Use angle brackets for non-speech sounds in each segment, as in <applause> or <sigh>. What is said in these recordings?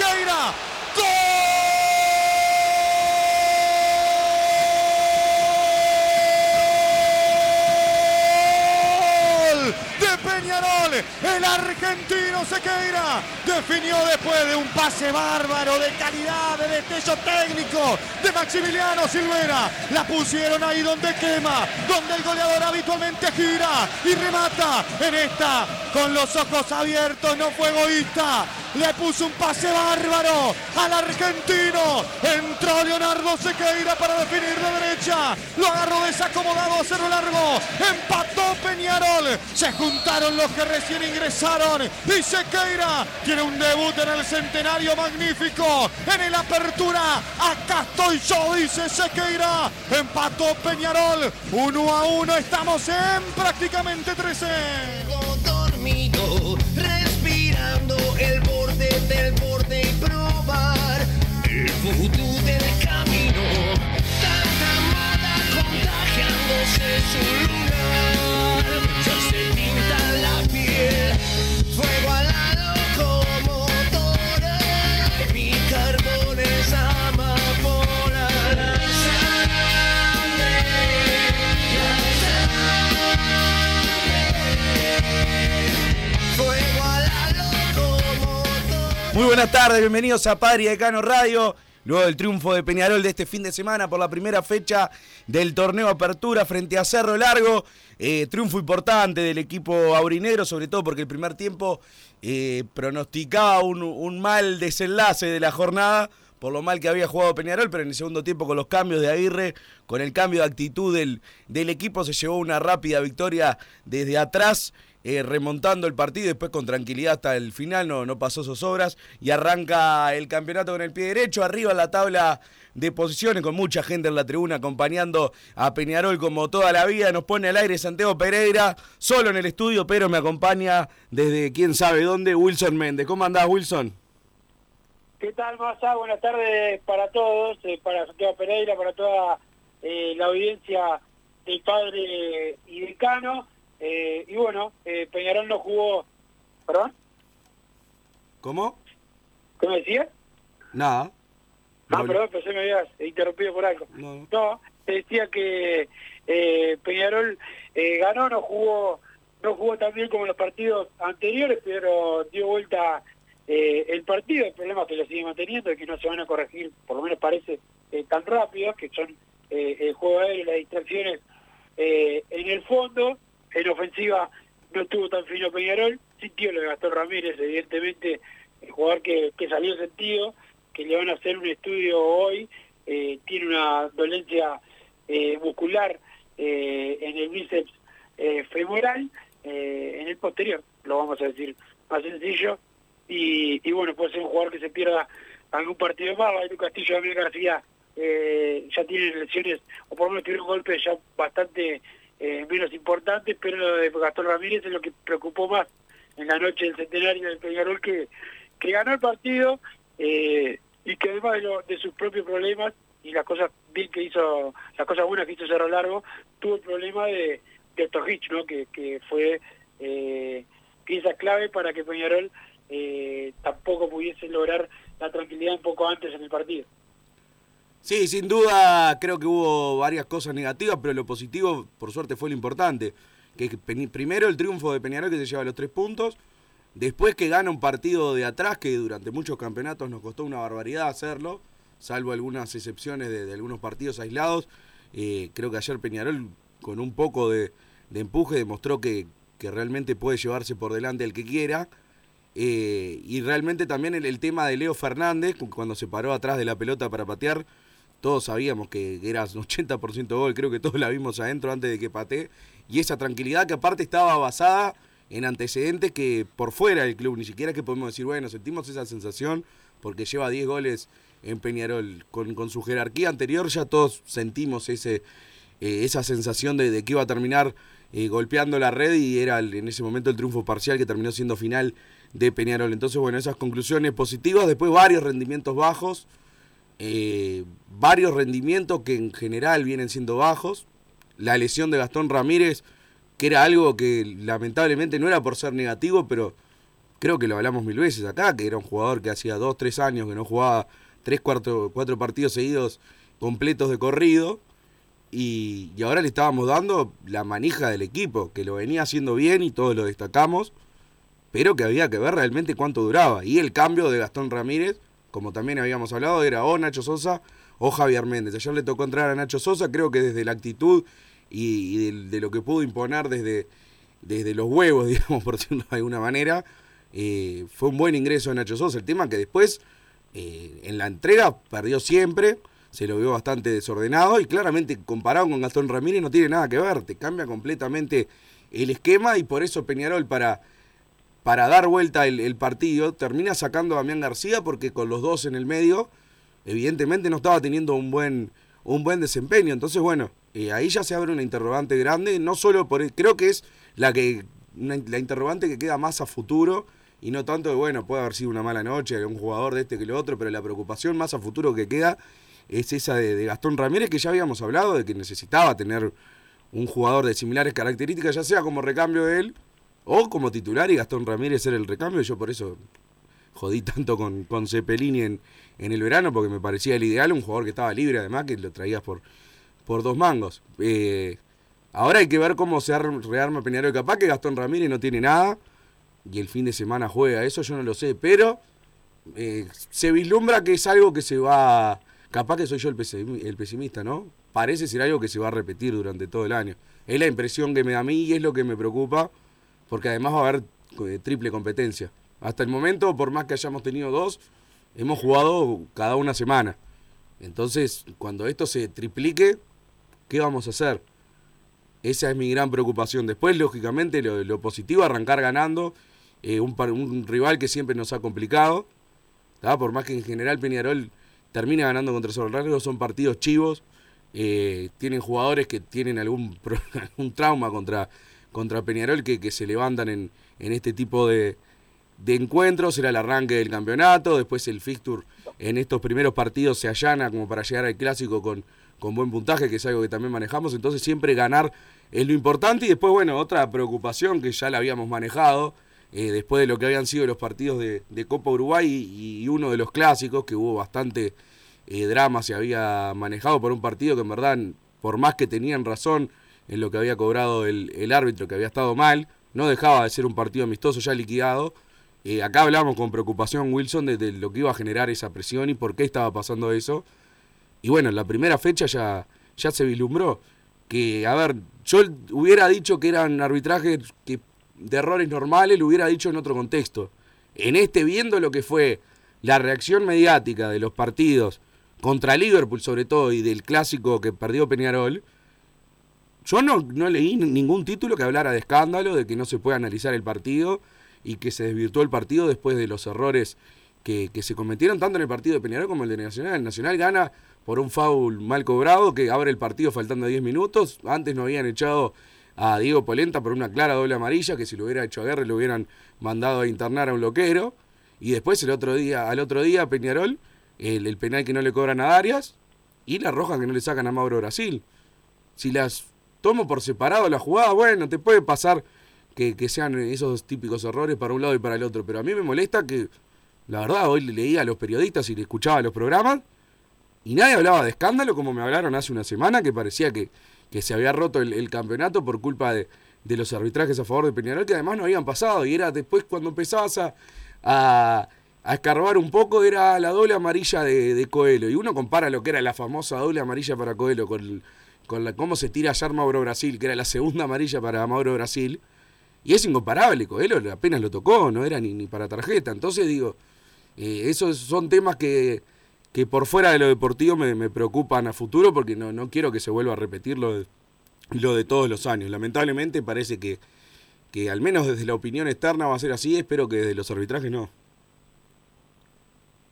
¡Gol! Sequeira, ¡gol! De Peñarol, el argentino Sequeira definió después de un pase bárbaro de calidad, de destello técnico de Maximiliano Silvera. La pusieron ahí donde quema, donde el goleador habitualmente gira y remata en esta con los ojos abiertos, no fue egoísta. Le puso un pase bárbaro al argentino. Entró Leonardo Sequeira para definir de derecha. Lo agarró desacomodado, cerro largo. Empató Peñarol. Se juntaron los que recién ingresaron. Y Sequeira tiene un debut en el centenario magnífico. En el apertura. Acá estoy yo, dice Sequeira. Empató Peñarol. Uno a uno. Estamos en prácticamente 13. Futuro del camino. Tanta amada contagiándose su lunar, ya se pinta la piel, fuego a la locomotora, mi carbón es amapola. La sangre, fuego a la locomotora. Muy buenas tardes, bienvenidos a Padre Decano Radio. Luego del triunfo de Peñarol de este fin de semana por la primera fecha del torneo Apertura frente a Cerro Largo. Eh, triunfo importante del equipo aurinegro, sobre todo porque el primer tiempo eh, pronosticaba un, mal desenlace de la jornada por lo mal que había jugado Peñarol, pero en el segundo tiempo con los cambios de Aguirre, con el cambio de actitud del, del equipo, se llevó una rápida victoria desde atrás, eh, remontando el partido después con tranquilidad hasta el final, no, no pasó sus obras, y arranca el campeonato con el pie derecho, arriba la tabla de posiciones, con mucha gente en la tribuna acompañando a Peñarol como toda la vida, nos pone al aire Santiago Pereira, solo en el estudio, pero me acompaña desde quién sabe dónde, Wilson Méndez. ¿Cómo andás, Wilson? ¿Qué tal, Massa? Buenas tardes para todos, eh, para Santiago Pereira, para toda eh, la audiencia del padre y decano. Eh, y bueno, eh, Peñarol no jugó... ¿Perdón? ¿Cómo? ¿Cómo decía? Nada. Ah, No, perdón, que me habías interrumpido por algo. No. No, te decía que eh, Peñarol ganó, no jugó no jugó tan bien como en los partidos anteriores, pero dio vuelta eh, el partido. El problema es que lo sigue manteniendo y que no se van a corregir, por lo menos parece, eh, tan rápido, que son eh, el juego aéreo y las distracciones en el fondo. En ofensiva no estuvo tan fino Peñarol, sintió lo de Gastón Ramírez, evidentemente, el jugador que, que salió sentido, que le van a hacer un estudio hoy, eh, tiene una dolencia eh, muscular eh, en el bíceps femoral, en el posterior, lo vamos a decir más sencillo, y, bueno, puede ser un jugador que se pierda algún partido más, Bayru Castillo Daniel García ya tienen lesiones, o por lo menos tuvieron golpes ya bastante eh, menos importantes, pero lo de Gastón Ramírez es lo que preocupó más en la noche del centenario del Peñarol, que, que ganó el partido eh, y que además de, sus propios problemas y las cosas bien que hizo, las cosas buenas que hizo Cerro Largo, tuvo el problema de, de Torrich, que, que fue eh, pieza clave para que Peñarol eh, tampoco pudiese lograr la tranquilidad un poco antes en el partido. Sí, sin duda creo que hubo varias cosas negativas, pero lo positivo, por suerte, fue lo importante. Que primero el triunfo de Peñarol que se lleva los tres puntos, después que gana un partido de atrás que durante muchos campeonatos nos costó una barbaridad hacerlo, salvo algunas excepciones de, algunos partidos aislados. Eh, creo que ayer Peñarol con un poco de, empuje demostró que, realmente puede llevarse por delante el que quiera. Eh, y realmente también el, tema de Leo Fernández, cu- cuando se paró atrás de la pelota para patear, todos sabíamos que era un 80% gol, creo que todos la vimos adentro antes de que patee, y esa tranquilidad que aparte estaba basada en antecedentes que por fuera del club, ni siquiera que podemos decir, bueno, sentimos esa sensación porque lleva 10 goles en Peñarol, con, con su jerarquía anterior ya todos sentimos ese, eh, esa sensación de, de que iba a terminar eh, golpeando la red y era en ese momento el triunfo parcial que terminó siendo final de Peñarol. Entonces, bueno, esas conclusiones positivas, después varios rendimientos bajos, eh, varios rendimientos que en general vienen siendo bajos. La lesión de Gastón Ramírez, que era algo que lamentablemente no era por ser negativo, pero creo que lo hablamos mil veces acá, que era un jugador que hacía dos, tres años que no jugaba tres, cuatro, cuatro partidos seguidos completos de corrido. Y, y ahora le estábamos dando la manija del equipo, que lo venía haciendo bien y todos lo destacamos, pero que había que ver realmente cuánto duraba. Y el cambio de Gastón Ramírez, como también habíamos hablado, era o Nacho Sosa o Javier Méndez. Ayer le tocó entrar a Nacho Sosa, creo que desde la actitud y, de lo que pudo imponer desde, desde los huevos, <laughs> digamos, por decirlo de alguna manera, eh, fue un buen ingreso de Nacho Sosa. El tema que después, eh, en la entrega, perdió siempre, se lo vio bastante desordenado y claramente comparado con Gastón Ramírez no tiene nada que ver, te cambia completamente el esquema y por eso Peñarol para, para dar vuelta el, el partido termina sacando a Damián García porque con los dos en el medio evidentemente no estaba teniendo un buen, un buen desempeño. Entonces, bueno, eh, ahí ya se abre una interrogante grande, no solo por, creo que es la que una- la interrogante que queda más a futuro y no tanto de, bueno, puede haber sido una mala noche un jugador de este que lo otro, pero la preocupación más a futuro que queda es esa de Gastón Ramírez, que ya habíamos hablado de que necesitaba tener un jugador de similares características, ya sea como recambio de él o como titular y Gastón Ramírez era el recambio. Yo por eso jodí tanto con, con Cepelini en, en el verano, porque me parecía el ideal, un jugador que estaba libre además, que lo traías por, por dos mangos. Eh, ahora hay que ver cómo se arma- rearma Peñarol. Capaz que Gastón Ramírez no tiene nada y el fin de semana juega, eso yo no lo sé, pero eh, se vislumbra que es algo que se va. Capaz que soy yo el, el pesimista, ¿no? Parece ser algo que se va a repetir durante todo el año. Es la impresión que me da a mí y es lo que me preocupa, porque además va a haber eh, triple competencia. Hasta el momento, por más que hayamos tenido dos, hemos jugado cada una semana. Entonces, cuando esto se triplique, ¿qué vamos a hacer? Esa es mi gran preocupación. Después, lógicamente, lo, lo positivo, arrancar ganando. eh, un, rival que siempre nos ha complicado. ¿tá? Por más que en general Peñarol termine ganando contra Cerro son partidos chivos. eh, tienen jugadores que tienen algún, <laughs> algún trauma contra, contra Peñarol que, que se levantan en, en este tipo de, de encuentros. Era el arranque del campeonato. Después el fixture en estos primeros partidos se allana como para llegar al clásico con, con buen puntaje, que es algo que también manejamos. Entonces siempre ganar es lo importante. Y después, bueno, otra preocupación que ya la habíamos manejado, eh, después de lo que habían sido los partidos de, Copa Uruguay y, y uno de los clásicos, que hubo bastante eh, drama, se había manejado por un partido que en verdad, por más que tenían razón en lo que había cobrado el, el árbitro, que había estado mal, no dejaba de ser un partido amistoso ya liquidado. Eh, acá hablamos con preocupación, Wilson, de, lo que iba a generar esa presión y por qué estaba pasando eso. Y bueno, en la primera fecha ya, ya se vislumbró que, a ver, yo hubiera dicho que eran arbitrajes que, de errores normales, lo hubiera dicho en otro contexto. En este, viendo lo que fue la reacción mediática de los partidos contra Liverpool sobre todo y del clásico que perdió Peñarol, yo no, no leí ningún título que hablara de escándalo, de que no se puede analizar el partido y que se desvirtuó el partido después de los errores que, que se cometieron tanto en el partido de Peñarol como el de Nacional. Nacional gana por un foul mal cobrado que abre el partido faltando 10 minutos. Antes no habían echado a Diego Polenta por una clara doble amarilla, que si lo hubiera hecho a Guerre lo hubieran mandado a internar a un loquero. Y después el otro día, al otro día, Peñarol, el, el penal que no le cobran a Darias y la roja que no le sacan a Mauro Brasil. Si las tomo por separado la jugada, bueno, te puede pasar que, que sean esos típicos errores para un lado y para el otro. Pero a mí me molesta que, la verdad, hoy leía a los periodistas y le escuchaba los programas y nadie hablaba de escándalo como me hablaron hace una semana, que parecía que, que se había roto el, campeonato por culpa de, de, los arbitrajes a favor de Peñarol, que además no habían pasado. Y era después cuando empezabas a, a, a escarbar un poco, era la doble amarilla de, de, Coelho. Y uno compara lo que era la famosa doble amarilla para Coelho con, con la, cómo se tira ayer Mauro Brasil, que era la segunda amarilla para Mauro Brasil. Y es incomparable, Coelho apenas lo tocó, no era ni, ni para tarjeta. Entonces digo, eh, esos son temas que que por fuera de lo deportivo me, preocupan a futuro porque no, no, quiero que se vuelva a repetir lo de, lo de todos los años. Lamentablemente parece que, que al menos desde la opinión externa va a ser así, espero que desde los arbitrajes no.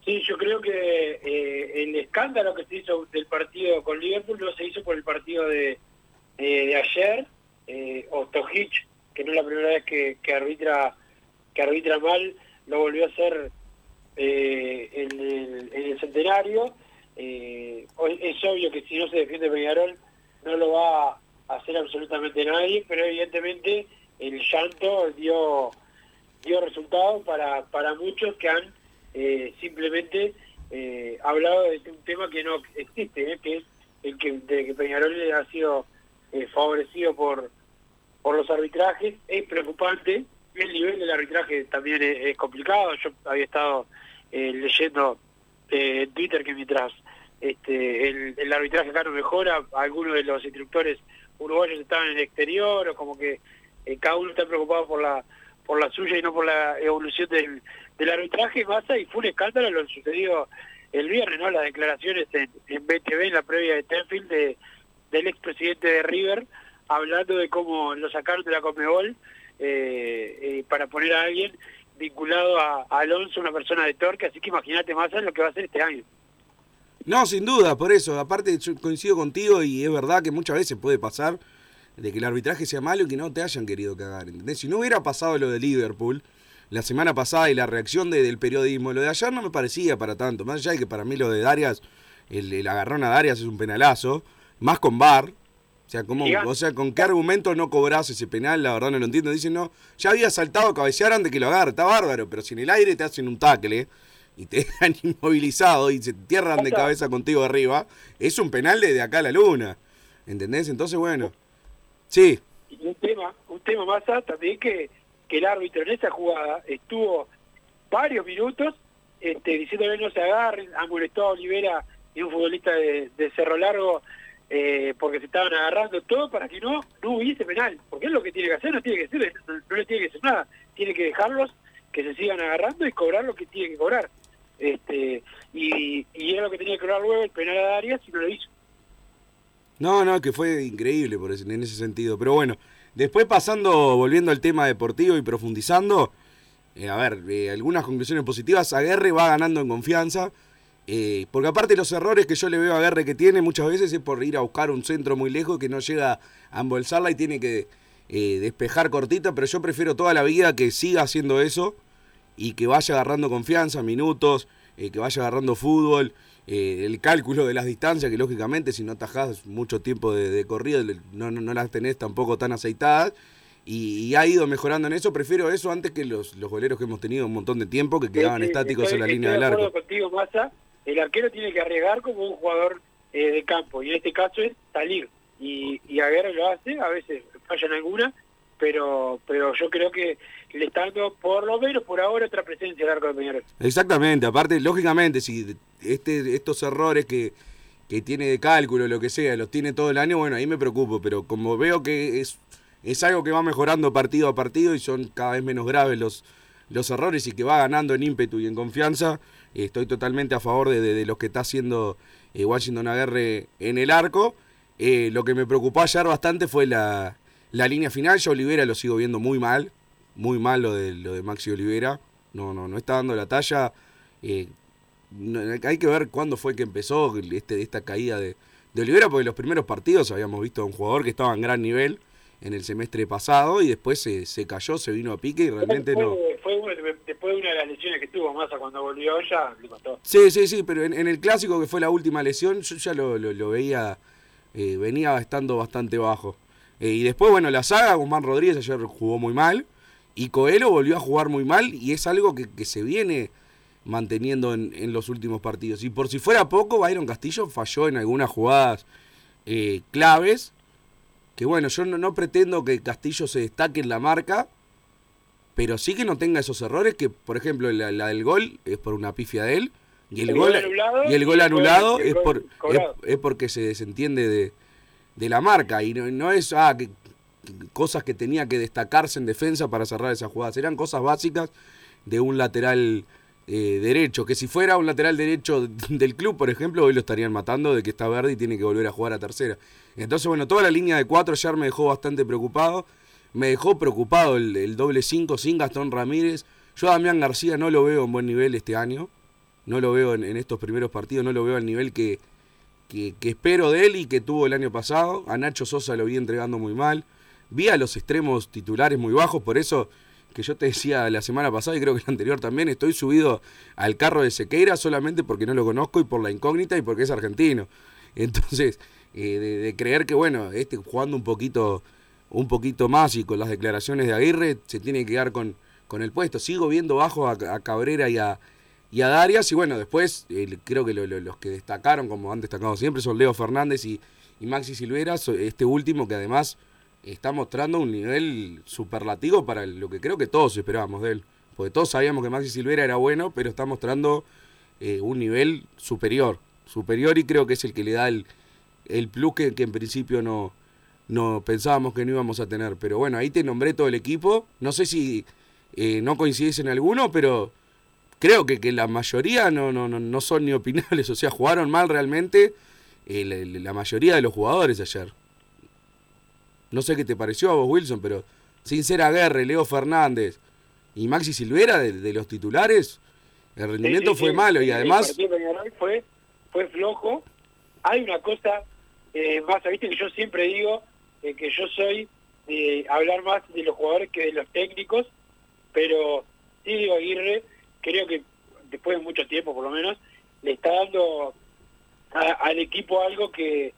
Sí, yo creo que eh, el escándalo que se hizo del partido con Liverpool no se hizo por el partido de, eh, ayer, eh, Ostojic, que no es la primera vez que, arbitra que arbitra mal, lo volvió a hacer eh, en, el, en, el, centenario. Eh, es obvio que si no se defiende Peñarol no lo va a hacer absolutamente nadie, pero evidentemente el llanto dio dio resultado para, para muchos que han eh, simplemente eh, hablado de un tema que no existe, ¿eh? que es el que, de Peñarol ha sido eh, favorecido por, por los arbitrajes. Es preocupante, el nivel del arbitraje también es, complicado. Yo había estado leyendo en Twitter que mientras este, el, arbitraje acá no mejora, algunos de los instructores uruguayos estaban en el exterior o como que cada uno está preocupado por la por la suya y no por la evolución del, del arbitraje masa y fue un escándalo lo sucedido el viernes, ¿no? Las declaraciones en, en BTV en la previa de Tenfield de, del expresidente de River hablando de cómo lo sacaron de la Comebol eh, eh, para poner a alguien vinculado a, Alonso, una persona de Torque, así que imagínate más lo que va a hacer este año. No, sin duda, por eso. Aparte, coincido contigo y es verdad que muchas veces puede pasar de que el arbitraje sea malo y que no te hayan querido cagar. Si no hubiera pasado lo de Liverpool la semana pasada y la reacción de, del periodismo, lo de ayer no me parecía para tanto. Más allá de que para mí lo de Darias, el, el agarrón a Darias es un penalazo, más con Bar, o sea, ¿cómo, o sea, ¿con qué argumento no cobras ese penal? La verdad no lo entiendo. Dicen, no, ya había saltado a cabecear antes que lo agarre, está bárbaro, pero si en el aire te hacen un tackle y te <laughs> dejan inmovilizado y se tierran de cabeza contigo arriba, es un penal desde acá a la luna. ¿Entendés? Entonces, bueno. Sí. Y un tema, un tema más también que, que el árbitro en esa jugada estuvo varios minutos este, diciéndole no se agarren, ha molestado a Olivera y un futbolista de, Cerro Largo eh, porque se estaban agarrando todo para que no no hubiese penal, porque es lo que tiene que hacer, no tiene que hacer, no, no le tiene que hacer nada, tiene que dejarlos que se sigan agarrando y cobrar lo que tiene que cobrar. Este, y, y era lo que tenía que cobrar luego el penal a Arias y no lo hizo. No, no, que fue increíble por ese, en ese sentido. Pero bueno, después pasando, volviendo al tema deportivo y profundizando, eh, a ver, eh, algunas conclusiones positivas. Aguerre va ganando en confianza. Eh, porque aparte los errores que yo le veo a Aguerre que tiene muchas veces es por ir a buscar un centro muy lejos que no llega a embolsarla y tiene que despejar cortita, pero yo prefiero toda la vida que siga haciendo eso y que vaya agarrando confianza, minutos, que vaya agarrando fútbol, eh, el cálculo de las distancias, que lógicamente si no tajás mucho tiempo de, de corrida no, no, no, las tenés tampoco tan aceitadas. Y, y, ha ido mejorando en eso, prefiero eso antes que los, los goleros que hemos tenido un montón de tiempo que quedaban sí, estáticos estoy, en la línea del arco. Contigo, Massa, el arquero tiene que arriesgar como un jugador eh, de campo y en este caso es salir y, y Aguirre lo hace, a veces fallan alguna, pero pero yo creo que le está por lo menos por ahora otra presencia al arco de Peñarol. Exactamente, aparte lógicamente si este estos errores que que tiene de cálculo lo que sea, los tiene todo el año, bueno, ahí me preocupo, pero como veo que es es algo que va mejorando partido a partido y son cada vez menos graves los los errores y que va ganando en ímpetu y en confianza, estoy totalmente a favor de, de, de que está haciendo eh, Washington Aguerre en el arco. Eh, lo que me preocupó ayer bastante fue la, la línea final. Yo Olivera lo sigo viendo muy mal, muy mal lo de, lo de Maxi Olivera. No, no, no está dando la talla. Eh, no, hay que ver cuándo fue que empezó este, esta caída de, de Olivera, porque los primeros partidos habíamos visto a un jugador que estaba en gran nivel en el semestre pasado y después se, se cayó, se vino a pique y realmente fue, no... Fue después de una de las lesiones que tuvo Massa cuando volvió ya, le costó. Sí, sí, sí, pero en, en el clásico que fue la última lesión, yo ya lo, lo- lo veía, eh, venía estando bastante bajo. Eh, y después, bueno, la saga, Guzmán Rodríguez ayer jugó muy mal, y Coelho volvió a jugar muy mal, y es algo que, que se viene manteniendo en, en los últimos partidos. Y por si fuera poco, Byron Castillo falló en algunas jugadas eh, claves, que bueno, yo no, no pretendo que Castillo se destaque en la marca, pero sí que no tenga esos errores que, por ejemplo, la, la del gol es por una pifia de él y el, El gol, gol anulado y el gol el anulado gol- el es por es porque se desentiende de, de la marca y no, no es ah, que- cosas que tenía que destacarse en defensa para cerrar esas jugadas, eran cosas básicas de un lateral eh, derecho, que si fuera un lateral derecho <laughs> del club, por ejemplo, hoy lo estarían matando de que está verde y tiene que volver a jugar a tercera. Entonces, bueno, toda la línea de cuatro ayer me dejó bastante preocupado. Me dejó preocupado el, doble 5 sin Gastón Ramírez. Yo a Damián García no lo veo en buen nivel este año. No lo veo en estos primeros partidos, no lo veo al nivel que, que, espero de él y que tuvo el año pasado. A Nacho Sosa lo vi entregando muy mal. Vi a los extremos titulares muy bajos, por eso que yo te decía la semana pasada y creo que la anterior también, estoy subido al carro de Sequeira solamente porque no lo conozco y por la incógnita y porque es argentino. Entonces, eh, de, creer que, bueno, este jugando un poquito, un poquito más y con las declaraciones de Aguirre se tiene que quedar con, con el puesto. Sigo viendo bajo a Cabrera y a, y a Darias y bueno, después creo que lo- lo- los que destacaron, como han destacado siempre, son Leo Fernández y, Maxi Silvera, este último que además está mostrando un nivel superlativo para lo que creo que todos esperábamos de él. Porque todos sabíamos que Maxi Silvera era bueno, pero está mostrando eh, un nivel superior. Superior y creo que es el que le da el, el plus que, en principio no, no pensábamos que no íbamos a tener. Pero bueno, ahí te nombré todo el equipo. No sé si eh, no coincidís en alguno, pero creo que, que la mayoría no, no, no, no son ni opinables. <laughs> O sea, jugaron mal realmente eh, la, la mayoría de los jugadores ayer. No sé qué te pareció a vos, Wilson, pero sin ser Aguerre, Leo Fernández y Maxi Silvera de, de los titulares, el rendimiento Sí, sí, fue sí. malo y El además... partido de Peñarol fue, fue flojo. Hay una cosa eh, más, viste que yo siempre digo eh, que yo soy de hablar más de los jugadores que de los técnicos, pero sí digo Aguirre, creo que después de mucho tiempo por lo menos, le está dando al equipo algo que,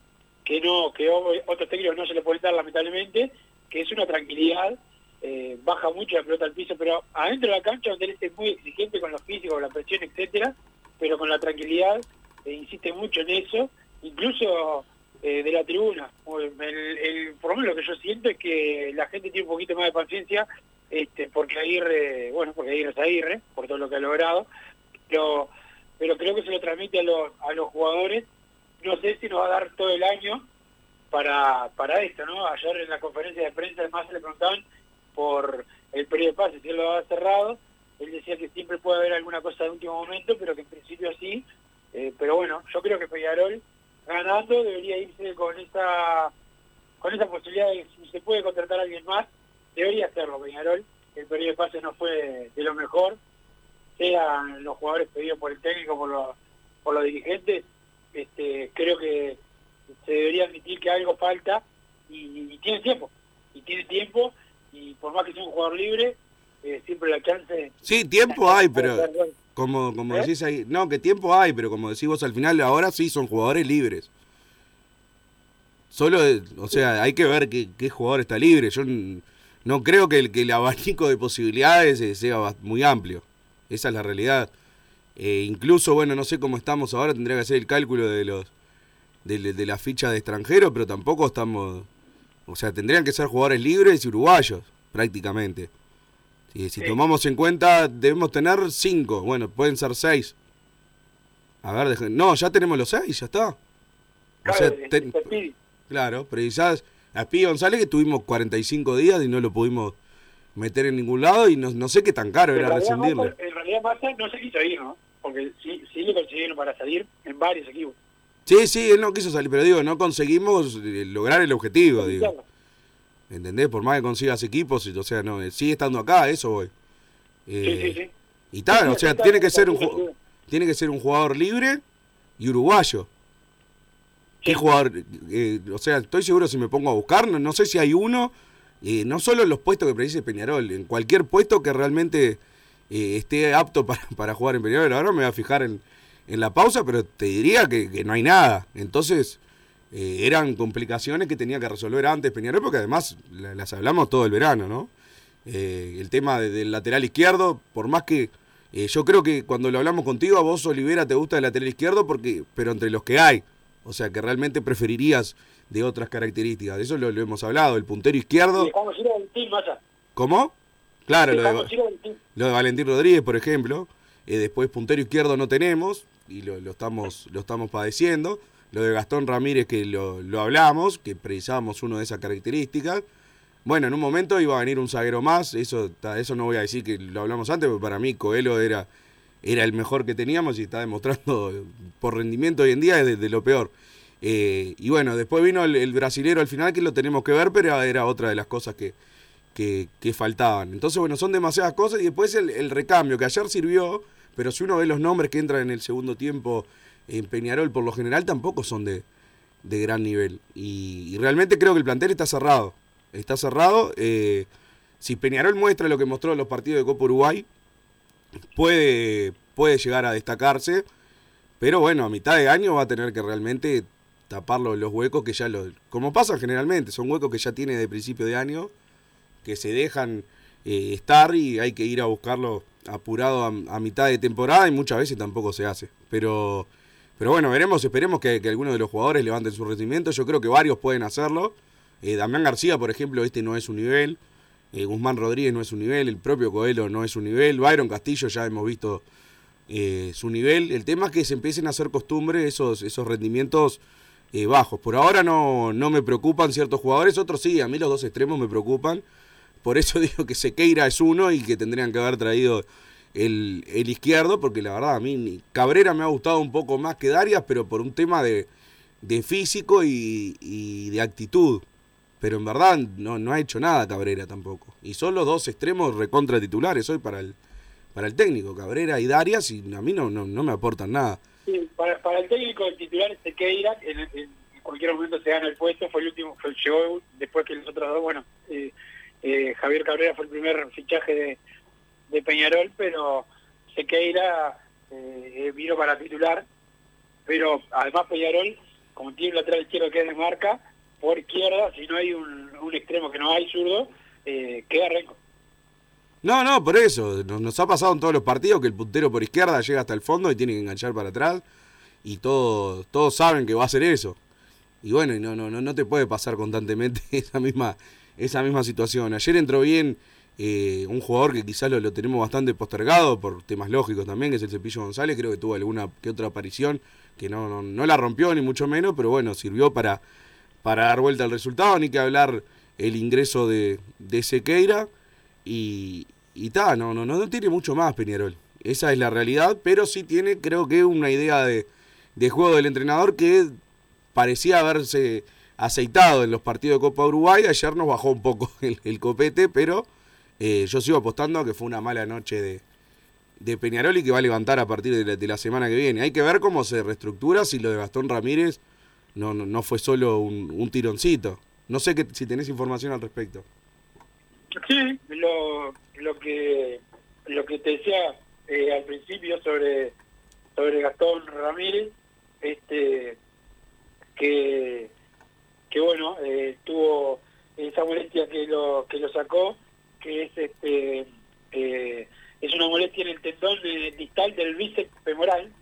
que no que otros técnicos no se le pueden dar lamentablemente, que es una tranquilidad, eh, baja mucho la pelota al piso, pero adentro de la cancha donde él es muy exigente con los físicos, la presión, etcétera, pero con la tranquilidad, eh, insiste mucho en eso, incluso eh, de la tribuna. El, el- por lo menos lo que yo siento es que la gente tiene un poquito más de paciencia, este, porque Aguirre, bueno, porque Aguirre es Aguirre, por todo lo que ha logrado, pero, pero creo que se lo transmite a los, a los jugadores. No sé si nos va a dar todo el año para, para esto, ¿no? Ayer en la conferencia de prensa además se le preguntaban por el periodo de pase, si él lo había cerrado, él decía que siempre puede haber alguna cosa de último momento, pero que en principio sí, Eh, pero bueno, yo creo que Peñarol ganando debería irse con esa con esa posibilidad de si se puede contratar a alguien más, debería hacerlo Peñarol, el periodo de pase no fue de lo mejor, sean los jugadores pedidos por el técnico, por los, por los dirigentes, este, creo que se debería admitir que algo falta y, y tiene tiempo, y tiene tiempo, y por más que sea un jugador libre, eh, siempre la chance... Sí, tiempo hay, pero como, como ¿Eh? decís ahí, no, que tiempo hay, pero como decís vos al final, ahora sí son jugadores libres. Solo, o sea, hay que ver qué, qué jugador está libre. Yo no creo que el, que el abanico de posibilidades eh, sea muy amplio. Esa es la realidad. Eh, incluso, bueno, no sé cómo estamos ahora, tendría que hacer el cálculo de los de, de la ficha de extranjero, pero tampoco estamos... O sea, tendrían que ser jugadores libres y uruguayos, prácticamente. Si, si Sí. tomamos en cuenta, debemos tener cinco. Bueno, pueden ser seis. A ver, deje- no, ya tenemos los seis, ya está. O Claro, sea, ten- Speedy. claro, pero quizás a Pi González que tuvimos 45 días y no lo pudimos meter en ningún lado y no, no sé qué tan caro En era. Massa, en realidad Massa no se quiso ir, ¿no? Porque sí, sí le consiguieron para salir en varios equipos. Sí, sí, él no quiso salir, pero digo, no conseguimos eh, lograr el objetivo, digo. ¿Entendés? Por más que consigas equipos, o sea, no, eh, sigue estando acá, eso voy. Eh, Sí, sí, sí. Y tal, o sea, tiene que ser un tiene que ser un jugador libre y uruguayo. ¿Qué jugador? eh, o sea, estoy seguro si me pongo a buscar, no, sé si hay uno eh, no solo en los puestos que precise Peñarol, en cualquier puesto que realmente eh, esté apto para, <laughs> para jugar en Peñarol. Ahora me voy a fijar en, en la pausa, pero te diría que, que no hay nada. Entonces, eran complicaciones que tenía que resolver antes Peñarol, porque además la- las hablamos todo el verano, ¿no? El tema de- del lateral izquierdo, por más que yo creo que cuando lo hablamos contigo, a vos, Olivera, te gusta el lateral izquierdo, porque pero entre los que hay, o sea, que realmente preferirías de otras características. De eso lo, lo hemos hablado, el puntero izquierdo. ¿Cómo? Claro, lo de, lo de Valentín Rodríguez, por ejemplo. Eh, después puntero izquierdo no tenemos y lo, lo estamos, lo estamos padeciendo. Lo de Gastón Ramírez que lo, lo hablamos, que precisábamos uno de esas características. Bueno, en un momento iba a venir un zaguero más, eso, eso no voy a decir que lo hablamos antes, porque para mí Coelho era, era el mejor que teníamos y está demostrando por rendimiento hoy en día es de, lo peor. Eh, y bueno, después vino el, el brasilero al final que lo tenemos que ver, pero era otra de las cosas que, que, faltaban. Entonces, bueno, son demasiadas cosas y después el, recambio, que ayer sirvió, pero si uno ve los nombres que entran en el segundo tiempo en Peñarol, por lo general tampoco son de, de gran nivel. Y, y realmente creo que el plantel está cerrado. Está cerrado. eh, si Peñarol muestra lo que mostró en los partidos de Copa Uruguay, puede, puede llegar a destacarse. Pero bueno, a mitad de año va a tener que realmente tapar los, los huecos que ya lo. Como pasa generalmente, son huecos que ya tiene de principio de año, que se dejan eh, estar y hay que ir a buscarlo apurado a, mitad de temporada y muchas veces tampoco se hace. Pero, pero bueno, veremos, esperemos que, que algunos de los jugadores levanten su rendimiento. Yo creo que varios pueden hacerlo. Eh, Damián García, por ejemplo, este no es su nivel. Eh, Guzmán Rodríguez no es su nivel. El propio Coelho no es su nivel. Byron Castillo ya hemos visto eh, su nivel. El tema es que se empiecen a hacer costumbre esos, esos rendimientos eh, bajos. Por ahora no, no me preocupan ciertos jugadores, otros sí, a mí los dos extremos me preocupan. Por eso <laughs> digo que Sequeira es uno y que tendrían que haber traído el, el izquierdo, porque la verdad a mí Cabrera me ha gustado un poco más que Darias, pero por un tema de, de físico y de actitud. Pero en verdad no, no ha hecho nada Cabrera tampoco. Y son los dos extremos recontra titulares hoy para el, para el técnico, Cabrera y Darias, y a mí no, no, no me aportan nada. Para, para el técnico el titular Sequeira, en, en, cualquier momento se gana el puesto, fue el último, fue, llegó después que los otros dos, bueno, eh, eh, Javier Cabrera fue el primer fichaje de, de Peñarol, pero Sequeira eh, vino para titular, pero además Peñarol, como tiene un lateral izquierdo que es de marca, por izquierda, si no hay un, extremo que no hay zurdo, eh, queda renco. No, no, por eso. Nos, ha pasado en todos los partidos que el puntero por izquierda llega hasta el fondo y tiene que enganchar para atrás. Y todos, todos saben que va a hacer eso. Y bueno, no, no, no, no te puede pasar constantemente <laughs> esa misma, esa misma situación. Ayer entró bien eh, un jugador que quizás lo, lo tenemos bastante postergado por temas lógicos también, que es el Cepillo González. Creo que tuvo alguna que otra aparición que no, no, no la rompió ni mucho menos, pero bueno, sirvió para, para dar vuelta al resultado. Ni que hablar el ingreso de, de Sequeira. Y, y ta, no, no, no, tiene mucho más Peñarol. Esa es la realidad, pero sí tiene, creo que, una idea de, de juego del entrenador que parecía haberse aceitado en los partidos de Copa Uruguay. Ayer nos bajó un poco el, el copete, pero eh, yo sigo apostando a que fue una mala noche de, de Peñarol y que va a levantar a partir de la, de la semana que viene. Hay que ver cómo se reestructura, si lo de Gastón Ramírez no, no, no fue solo un, un tironcito. No sé que, si tenés información al respecto. Sí, lo, lo que lo que te decía eh, al principio sobre sobre Gastón Ramírez, este que que bueno eh, tuvo esa molestia que lo que lo sacó, que es este eh, es una molestia en el tendón distal del bíceps femoral,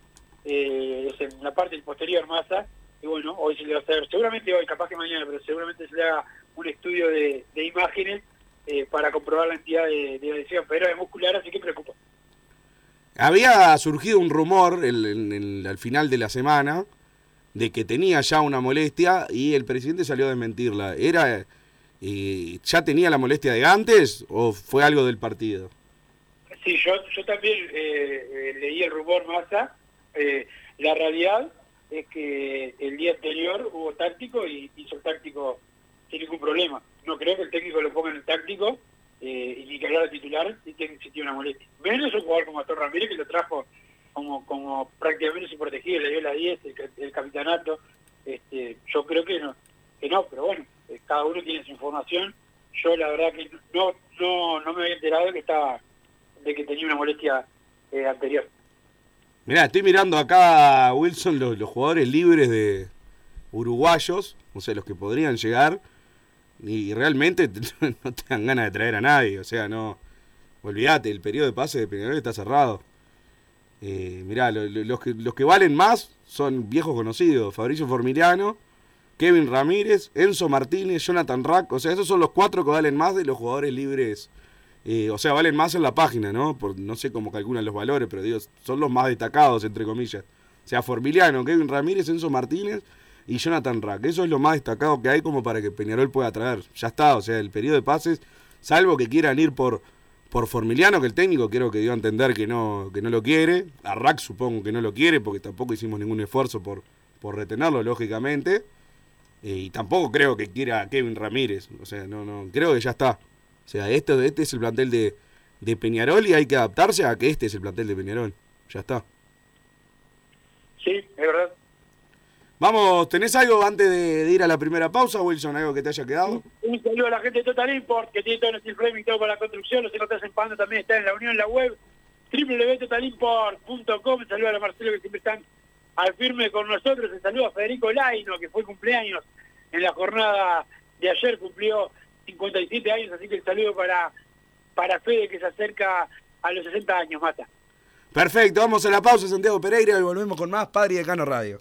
es en la parte posterior masa, y bueno, hoy se le va a hacer, seguramente hoy, capaz que mañana, pero seguramente se le haga un estudio de, de imágenes eh, para comprobar la entidad de, de la lesión, pero es muscular, así que preocupa. Había surgido un rumor el- el- el- al final de la semana de que tenía ya una molestia y el presidente salió a desmentirla. ¿Era eh, ya tenía la molestia de antes o fue algo del partido? Sí, yo, yo también eh, eh, leí el rumor masa. Eh, la realidad es que el día anterior hubo táctico y hizo el táctico sin ningún problema. No creo que el técnico lo ponga en el táctico eh, y ni que hablar de titular si tiene, una molestia. Menos un jugador como Astor Ramírez que lo trajo como como prácticamente sin protegido, le dio la 10, el, el capitanato. Este, yo creo que no, que no, pero bueno, eh, cada uno tiene su información. yo la verdad que no no no me había enterado de que estaba de que tenía una molestia eh, anterior. Mirá, estoy mirando acá, Wilson, los, los jugadores libres de uruguayos, o sea, los que podrían llegar, y realmente <laughs> no te dan ganas de traer a nadie, o sea, no... Olvídate, el periodo de pase de Peñarol está cerrado. Eh, mirá, lo- lo- los, que, los que valen más son viejos conocidos, Fabricio Formiliano, Kevin Ramírez, Enzo Martínez, Jonathan Rack, o sea, esos son los cuatro que valen más de los jugadores libres eh, o sea, valen más en la página, ¿no? Por, no sé cómo calculan los valores, pero digo, son los más destacados, entre comillas. O sea, Formiliano, Kevin Ramírez, Enzo Martínez y Jonathan Rack. Eso es lo más destacado que hay como para que Peñarol pueda traer. Ya está, o sea, el periodo de pases, salvo que quieran ir por, por Formiliano, que el técnico creo que dio a entender que no, que no lo quiere. A Rack supongo que no lo quiere, porque tampoco hicimos ningún esfuerzo por, por retenerlo, lógicamente. Eh, y tampoco creo que quiera a Kevin Ramírez. O sea, no, no, creo que ya está. O sea, este, este es el plantel de, de Peñarol y hay que adaptarse a que este es el plantel de Peñarol. Ya está. Sí, es verdad. Vamos, ¿tenés algo antes de, de ir a la primera pausa, Wilson? ¿Algo que te haya quedado? Un saludo a la gente de Total Import, que tiene todo frame y todo para la construcción. Los encontrás en Pando también, está en la unión en la web www.totalimport.com. Un saludo a la Marcelo que siempre están al firme con nosotros. Un saludo a Federico Laino, que fue cumpleaños en la jornada de ayer, cumplió 57 años, así que el saludo para, para Fede que se acerca a los 60 años, Mata. Perfecto, vamos a la pausa, Santiago Pereira, y volvemos con más Padre y Decano Radio.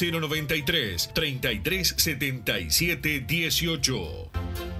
093 3377 18.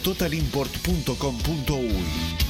www.totalimport.com.uy.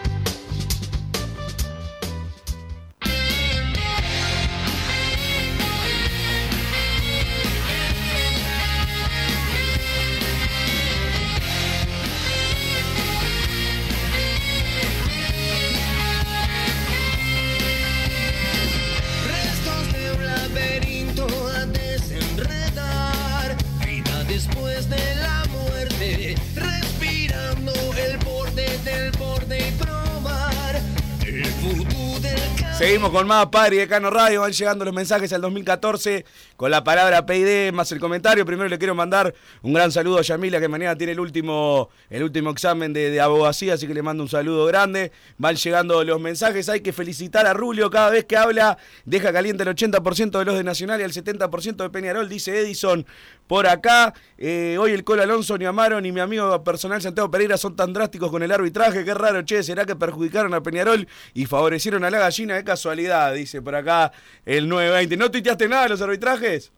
Seguimos con más Padre y Decano Radio. Van llegando los mensajes al 2014 con la palabra PID más el comentario. Primero le quiero mandar un gran saludo a Yamila que mañana tiene el último, el último examen de, de abogacía, así que le mando un saludo grande. Van llegando los mensajes. Hay que felicitar a Rulio cada vez que habla. Deja caliente el 80% de los de Nacional y el 70% de Peñarol, dice Edison. Por acá, eh, hoy el Colo Alonso, ni Amaro, ni mi amigo personal Santiago Pereira son tan drásticos con el arbitraje. Qué raro, che, ¿será que perjudicaron a Peñarol y favorecieron a la gallina de casualidad? Dice por acá el 920. ¿No tuiteaste nada de los arbitrajes?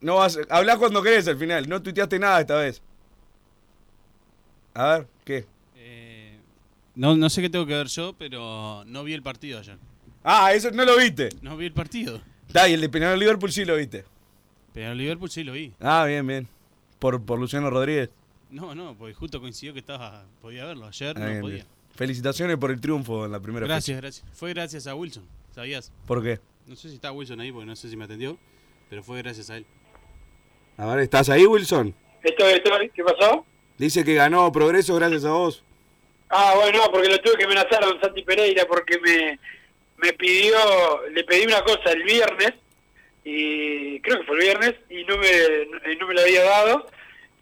No vas, hablás cuando querés al final. No tuiteaste nada esta vez. A ver, ¿qué? No, no sé qué tengo que ver yo, pero no vi el partido ayer. Ah, eso no lo viste. No vi el partido. Da, y el de Peñarol Liverpool sí lo viste. Pero Liverpool sí lo vi. Ah, bien, bien. Por, por Luciano Rodríguez. No, no, porque justo coincidió que estaba podía verlo. Ayer Ah, no bien, podía. bien. Felicitaciones por el triunfo en la primera Gracias, fecha. gracias. Fue gracias a Wilson, ¿sabías? ¿Por qué? No sé si está Wilson ahí, porque no sé si me atendió, pero fue gracias a él. A ver, ¿estás ahí, Wilson? Estoy, estoy. ¿Qué pasó? Dice que ganó Progreso gracias a vos. Ah, bueno, no, porque lo tuve que amenazar a don Santi Pereira porque me, me pidió, le pedí una cosa el viernes, y creo que fue el viernes, y no me, no, no me lo había dado,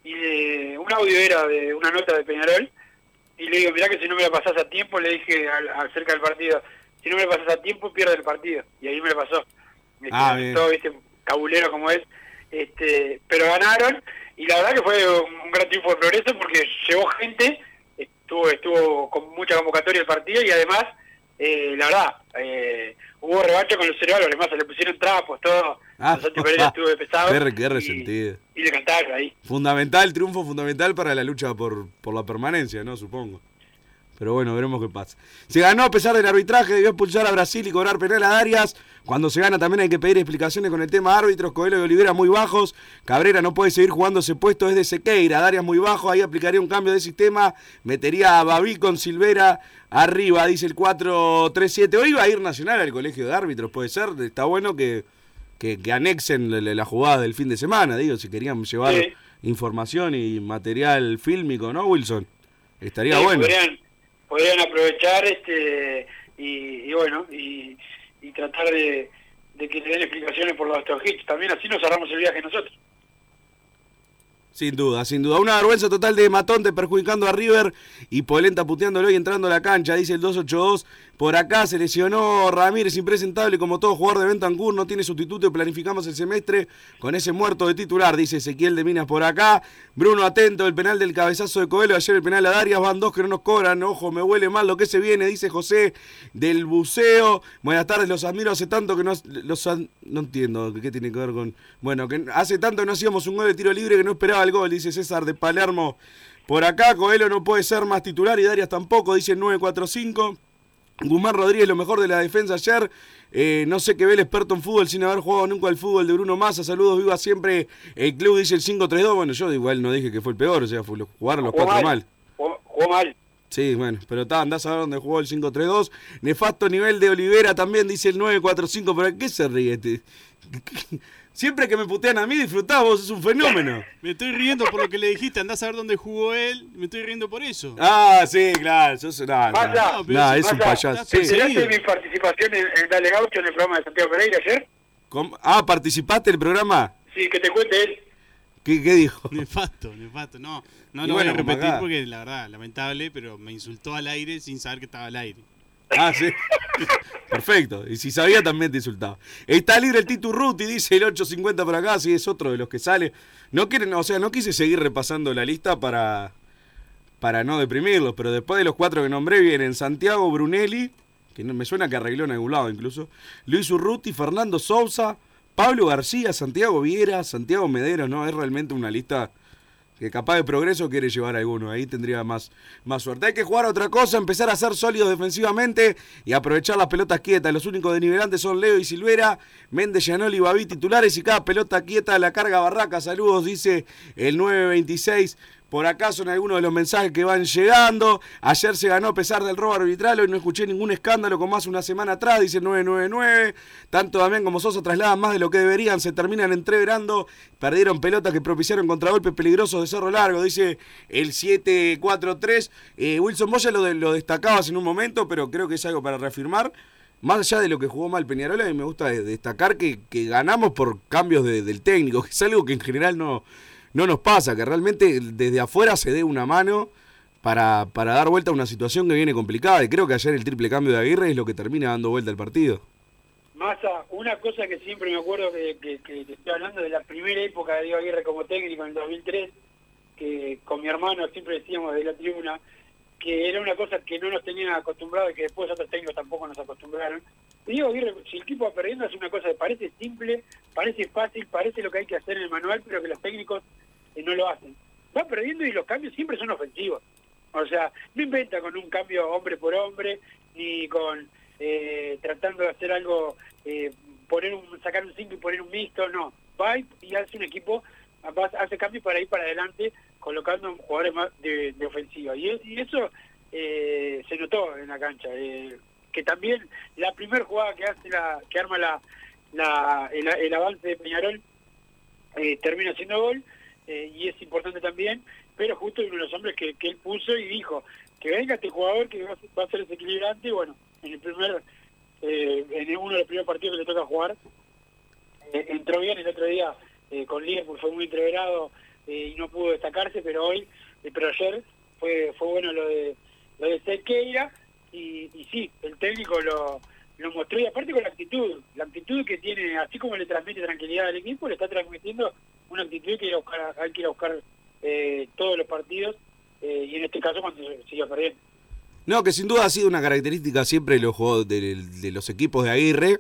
y eh, un audio era de una nota de Peñarol, y le digo, mirá que si no me la pasás a tiempo, le dije al, acerca del partido, si no me la pasás a tiempo, pierde el partido, y ahí me la pasó. Este, Ah. Todo, viste, cabulero como es, este, pero ganaron, y la verdad que fue un, un gran triunfo de progreso porque llevó gente, estuvo estuvo con mucha convocatoria el partido y además eh, la verdad eh, hubo revancha con los cereales además se le pusieron trapos todo Ah, Santi Pereira <laughs> estuvo de pesado Qué, re- qué resentido. y le cantaron ahí Fundamental, triunfo fundamental para la lucha por, por la permanencia, ¿no? Supongo. Pero bueno, veremos qué pasa. Se ganó a pesar del arbitraje, debió expulsar a Brasil y cobrar penal a Darias. Cuando se gana también hay que pedir explicaciones con el tema árbitros. Coelho y Olivera muy bajos. Cabrera no puede seguir jugando ese puesto, es de Sequeira. Darias muy bajo, ahí aplicaría un cambio de sistema. Metería a Babi con Silvera arriba, dice el 4-3-7. Hoy va a ir Nacional al colegio de árbitros, puede ser. Está bueno que, que, que anexen la, la- la jugada del fin de semana, digo, si querían llevar Sí. información y material fílmico, ¿no, Wilson? Estaría Sí, bueno. podrían, podrían aprovechar este y, bueno y, y tratar de, que le den explicaciones por los hits. También así nos cerramos el viaje nosotros Sin duda, sin duda. Una vergüenza total de Matonte perjudicando a River y Polenta puteándolo y entrando a la cancha, dice el 282. Por acá se lesionó Ramírez, impresentable como todo jugador de Bentancur, no tiene sustituto y planificamos el semestre con ese muerto de titular, dice Ezequiel de Minas por acá. Bruno atento, el penal del cabezazo de Coelho, ayer el penal a Darias, van dos que no nos cobran, ojo, me huele mal lo que se viene, dice José del buceo. Buenas tardes, los admiro hace tanto que no... Los, no entiendo qué tiene que ver con... Bueno, que hace tanto que no hacíamos un gol de tiro libre que no esperaba el gol, dice César de Palermo. Por acá, Coelho no puede ser más titular y Darias tampoco, dice el 945. Guzmán Rodríguez, lo mejor de la defensa ayer. Eh, no sé qué ve el experto en fútbol sin haber jugado nunca al fútbol de Bruno Massa. Saludos, viva siempre el club, dice el 5-3-2. Bueno, yo igual no dije que fue el peor, o sea, jugaron los Jugó cuatro mal. mal. jugó, mal Sí, bueno, pero está, andás a ver dónde jugó el 5-3-2. Nefasto nivel de Olivera también, dice el 9-4-5. ¿Pero qué se ríe este? <laughs> Siempre que me putean a mí, disfrutás, vos es un fenómeno. Me estoy riendo por lo que le dijiste, andás a ver dónde jugó él, me estoy riendo por eso. Ah, sí, claro. Yo soy, no, no, Massa, no, no, es un payaso. ¿te Sí. enteraste de mi participación en, en Dale Gaucho en el programa de Santiago Pereira ayer? ¿Cómo? Ah, ¿participaste en el programa? Sí, que te cuente él. ¿Qué, qué dijo? Nefasto, nefasto. No, no Y lo bueno, voy a repetir porque la verdad, lamentable, pero me insultó al aire sin saber que estaba al aire. Ah, sí. <laughs> Perfecto. Y si sabía, también te insultaba. Está libre el Titu Ruti, dice el 850 por acá, sí, es otro de los que sale. No quieren, o sea, no quise seguir repasando la lista para, para no deprimirlos, pero después de los cuatro que nombré vienen Santiago Brunelli, que me suena que arregló en algún lado incluso, Luis Urruti, Fernando Sousa, Pablo García, Santiago Viera, Santiago Medero, ¿no? Es realmente una lista que capaz de progreso quiere llevar a alguno, ahí tendría más, más suerte. Hay que jugar otra cosa, empezar a ser sólidos defensivamente y aprovechar las pelotas quietas. Los únicos denivelantes son Leo y Silvera, Méndez, Gianoli y Babi titulares y cada pelota quieta la carga Barraca. Saludos, dice el 926. Por acá son algunos de los mensajes que van llegando. Ayer se ganó a pesar del robo arbitral. Hoy no escuché ningún escándalo como hace una semana atrás, dice el 999. Tanto Damián como Sosa trasladan más de lo que deberían. Se terminan entreverando. Perdieron pelotas que propiciaron contragolpes peligrosos de Cerro Largo, dice el 743. Eh, Wilson, vos ya lo, lo destacabas en un momento, pero creo que es algo para reafirmar. Más allá de lo que jugó mal Peñarol, a mí me gusta de- destacar que, que ganamos por cambios de- del técnico, que es algo que en general no, no nos pasa, que realmente desde afuera se dé una mano para, para dar vuelta a una situación que viene complicada. Y creo que ayer el triple cambio de Aguirre es lo que termina dando vuelta al partido. Massa, una cosa que siempre me acuerdo que, te estoy hablando de la primera época de Diego Aguirre como técnico en el 2003, que con mi hermano siempre decíamos de la tribuna, que era una cosa que no nos tenían acostumbrados y que después otros técnicos tampoco nos acostumbraron. Y Aguirre, si el equipo va perdiendo, es una cosa que parece simple, parece fácil, parece lo que hay que hacer en el manual, pero que los técnicos eh, no lo hacen. Va perdiendo y los cambios siempre son ofensivos. O sea, no inventa con un cambio hombre por hombre, ni con eh, tratando de hacer algo, eh, poner un, sacar un 5 y poner un mixto, no. Va y, hace un equipo, hace cambios para ir para adelante, colocando jugadores más de, ofensiva. Y, es- y eso eh, se notó en la cancha. eh, que también la primera jugada que hace la que arma la, el, avance de Peñarol eh, termina siendo gol y es importante también pero justo uno de los hombres que, que él puso y dijo que venga este jugador que va, va a ser desequilibrante y bueno en el primer en uno de los primeros partidos que le toca jugar entró bien el otro día con Liverpool fue muy entreverado y no pudo destacarse pero hoy pero ayer fue fue bueno lo de lo de Sequeira y, y sí el técnico lo lo mostró y aparte con la actitud la actitud que tiene así como le transmite tranquilidad al equipo le está transmitiendo una actitud que hay que ir a buscar eh, todos los partidos eh, y en este caso cuando se siga perdiendo No, que sin duda ha sido una característica siempre de los, de, de los equipos de Aguirre,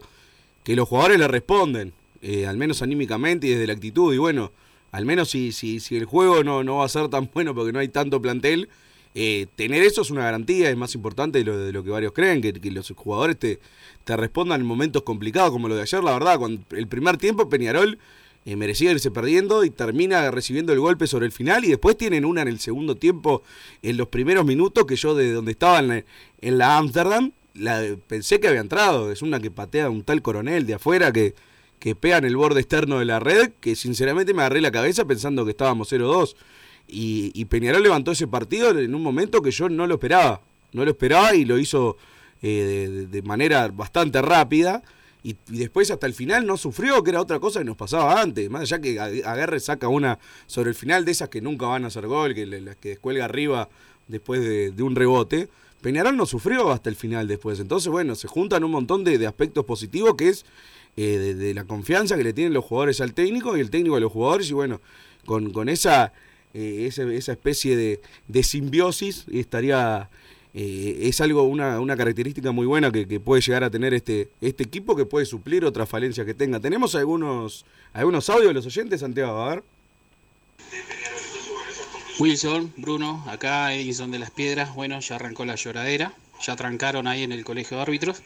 que los jugadores le responden, eh, al menos anímicamente y desde la actitud. Y bueno, al menos si, si, si el juego no, no va a ser tan <laughs> bueno porque no hay tanto plantel, eh, tener eso es una garantía, es más importante de lo, de lo que varios creen, que, que los jugadores te, te respondan en momentos complicados como lo de ayer, la verdad, cuando el primer tiempo Peñarol eh, merecía irse perdiendo y termina recibiendo el golpe sobre el final y después tienen una en el segundo tiempo, en los primeros minutos que yo de donde estaba en la, en la Amsterdam, la, pensé que había entrado, es una que patea un tal coronel de afuera que, que pega en el borde externo de la red, que sinceramente me agarré la cabeza pensando que estábamos 0-2. Y, y Peñarol levantó ese partido en un momento que yo no lo esperaba. No lo esperaba y lo hizo eh, de, manera bastante rápida. Y, después hasta el final no sufrió, que era otra cosa que nos pasaba antes. Más allá que Ag- Aguerre saca una sobre el final de esas que nunca van a hacer gol, que las que descuelga arriba después de, un rebote. Peñarol no sufrió hasta el final después. Entonces, bueno, se juntan un montón de aspectos positivos que es eh, de, la confianza que le tienen los jugadores al técnico y el técnico a los jugadores. Y bueno, con, con esa, eh, esa especie de, de simbiosis estaría eh, es algo una, una característica muy buena que, que puede llegar a tener este este equipo que puede suplir otras falencias que tenga. Tenemos algunos algunos audios de los oyentes Santiago a ver. Wilson, Bruno, acá Edison de las Piedras, bueno, ya arrancó la lloradera, ya trancaron ahí en el colegio de árbitros,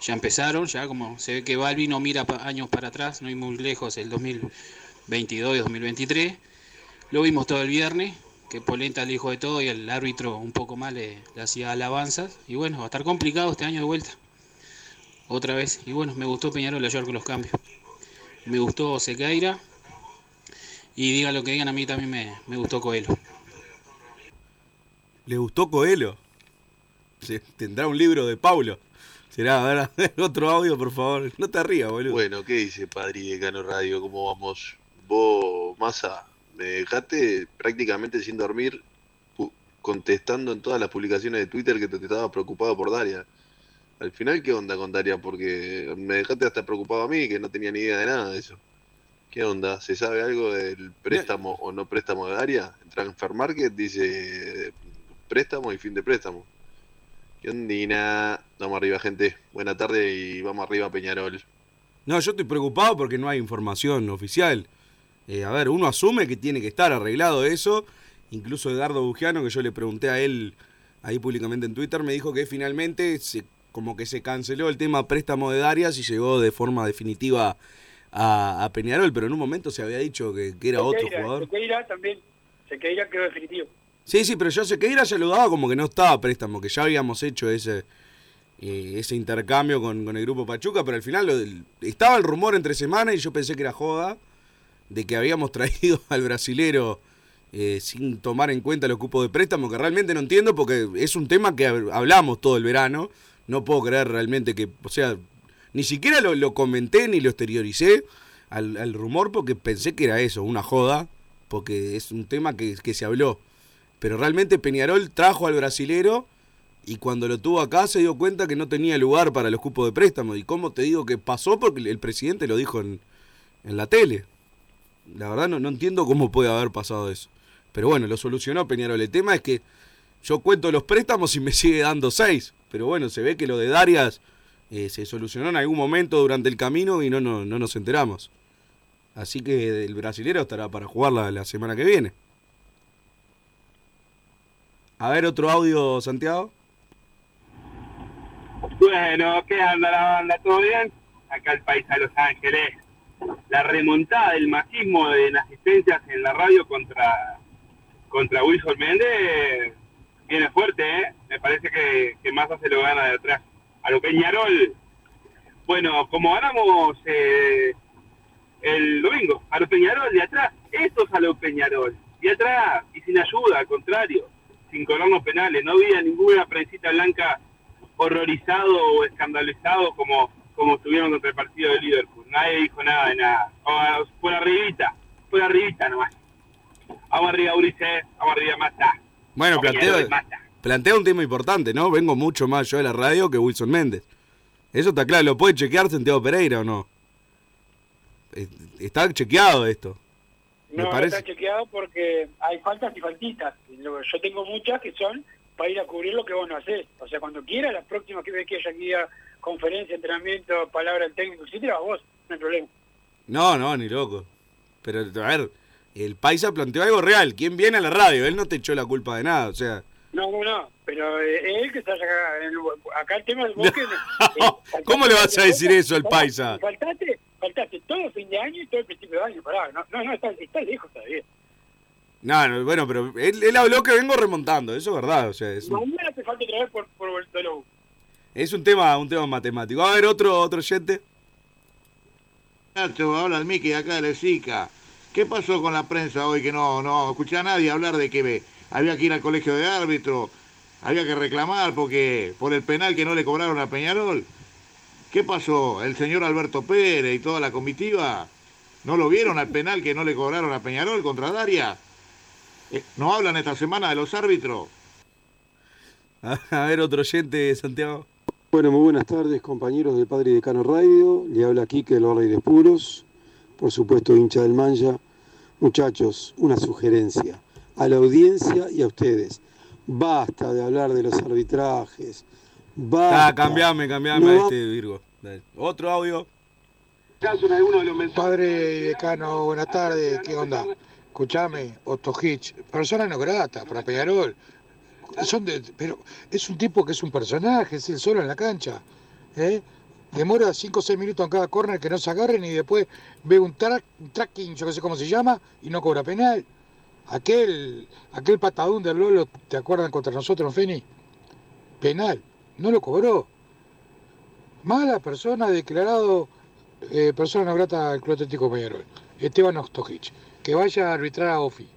ya empezaron, ya como se ve que Balbi no mira pa- años para atrás, no hay muy lejos el 2022 y 2023, lo vimos todo el viernes, que Polenta le dijo de todo y el árbitro un poco más le, hacía alabanzas, y bueno, va a estar complicado este año de vuelta, otra vez, y bueno, me gustó Peñarol ayer con los cambios, me gustó Sequeira, y diga lo que digan, a mí también me, me gustó Coelho. le gustó Coelho tendrá un libro de Paulo será a ver, <laughs> otro audio por favor no te rías boludo Bueno, ¿qué dice Padri de Cano Radio? ¿Cómo vamos? Vos, Massa, me dejaste prácticamente sin dormir contestando en todas las publicaciones de Twitter que te, te estaba preocupado por Daria. Al final, ¿qué onda con Daria? Porque me dejaste hasta preocupado a mí, que no tenía ni idea de nada de eso. ¿Qué onda? ¿Se sabe algo del préstamo o no préstamo de Daria? Transfer Market dice préstamo y fin de préstamo. ¿Qué ondina? Vamos arriba, gente. Buena tarde y vamos arriba, Peñarol. No, yo estoy preocupado porque no hay información oficial. Eh, a ver, uno asume que tiene que estar arreglado eso. Incluso Edgardo Bugiano, que yo le pregunté a él ahí públicamente en Twitter, me dijo que finalmente se, como que se canceló el tema préstamo de Darias y llegó de forma definitiva a, a Peñarol, pero en un momento se había dicho que, que era otro jugador. Sequeira también Sequeira quedó definitivo Sí, sí, pero yo sé que Ira ya lo daba como que no estaba a préstamo, que ya habíamos hecho ese eh, ese intercambio con, con el grupo Pachuca, pero al final estaba el rumor entre semana y yo pensé que era joda de que habíamos <laughs> traído al brasilero eh, sin tomar en cuenta los cupos de préstamo, que realmente no entiendo porque es un tema que hab- hablamos todo el verano. No puedo creer realmente que, o sea, ni siquiera lo, lo comenté ni lo exterioricé al, al rumor porque pensé que era eso, una joda, porque es un tema que, que se habló. Pero realmente Peñarol trajo al brasilero y cuando lo tuvo acá se dio cuenta que no tenía lugar para los cupos de préstamo. ¿Y cómo te digo que pasó? Porque el presidente lo dijo en, en la tele. La verdad no, no entiendo cómo puede haber pasado eso. Pero bueno, lo solucionó Peñarol. El tema es que yo cuento los préstamos y me <laughs> sigue dando seis. Pero bueno, se ve que lo de Darias eh, se solucionó en algún momento durante el camino y no, no, no nos enteramos. Así que el brasilero estará para jugar la, la semana que viene. A ver, otro audio, Santiago. Bueno, ¿qué anda la banda? ¿Todo bien? Acá el país de Los Ángeles. La remontada del masismo en asistencias en la radio contra contra Wilson Méndez viene fuerte, ¿eh? Me parece que, que Massa se lo gana de atrás. A lo Peñarol. Bueno, como ganamos eh, el domingo, a lo Peñarol de atrás, esto es a lo Peñarol. De atrás, y sin ayuda, al contrario, sin cobrarnos penales. No había ninguna prensita blanca horrorizado o escandalizado como, como estuvieron contra el partido de Liverpool. Nadie dijo nada de nada. Por arribita, por arribita nomás. Vamos arriba, Ulises, vamos arriba, Mata. Bueno, plantea, Mata. plantea un tema importante, ¿no? Vengo mucho más yo de la radio que Wilson Méndez. Eso está claro, ¿lo puede chequear Santiago Pereira o no? Eh, Está chequeado esto. Me No, no parece. está chequeado porque hay faltas y faltitas. Yo tengo muchas que son para ir a cubrir lo que vos no hacés. O sea, cuando quieras, las próximas que ves que haya aquí a conferencia, entrenamiento, palabra del técnico, etcétera, vos, no hay problema. No, no, ni loco. Pero, a ver, el Paisa planteó algo real. ¿Quién viene a la radio? Él no te echó la culpa de nada, o sea... No, no, no, pero eh, él que está acá, acá el tema del bosque... eh, ¿Cómo le vas a <laughs> decir eso al Paisa? Faltaste, faltaste todo el fin de año y todo el principio de año, pará, no, no, no está, está lejos todavía. No, no, bueno, pero él, él habló que vengo remontando, eso es verdad, o sea, es un, Mañana te falta otra vez por, por es un tema, un tema matemático. A ver, otro, otro oyente. Nacho, habla el Miki de acá de Lesica. ¿Qué pasó con la prensa hoy que no, no escuché a nadie hablar de que había que ir al colegio de árbitro, había que reclamar porque por el penal que no le cobraron a Peñarol? ¿Qué pasó? El señor Alberto Pérez y toda la comitiva, ¿no lo vieron al penal que no le cobraron a Peñarol contra Daria? Eh, ¿No hablan esta semana de los árbitros? <laughs> A ver, otro oyente, Santiago. Bueno, muy buenas tardes, compañeros del Padre de Cano Radio. Le habla Quique de los Aires Puros, por supuesto, hincha del Manja. Muchachos, una sugerencia a la audiencia y a ustedes. Basta de hablar de los arbitrajes. Basta. Ah, cambiame, cambiame No a este Virgo. Dale. Otro audio. Padre decano, buenas tardes, ¿qué onda? Escuchame, Otto Hitch, persona no grata para Peñarol. Son de- pero es un tipo que es un personaje, es el solo en la cancha. ¿eh? Demora 5 o 6 minutos en cada córner que no se agarren y después ve un, tra- un tracking, yo que sé cómo se llama, y no cobra penal. Aquel, aquel patadón del Lolo, ¿te acuerdan contra nosotros, Feni? Penal, no lo cobró. Mala persona declarado eh, persona no grata al Club Atlético Peñarol. Esteban Ostojic. Que vaya a arbitrar a Ofi.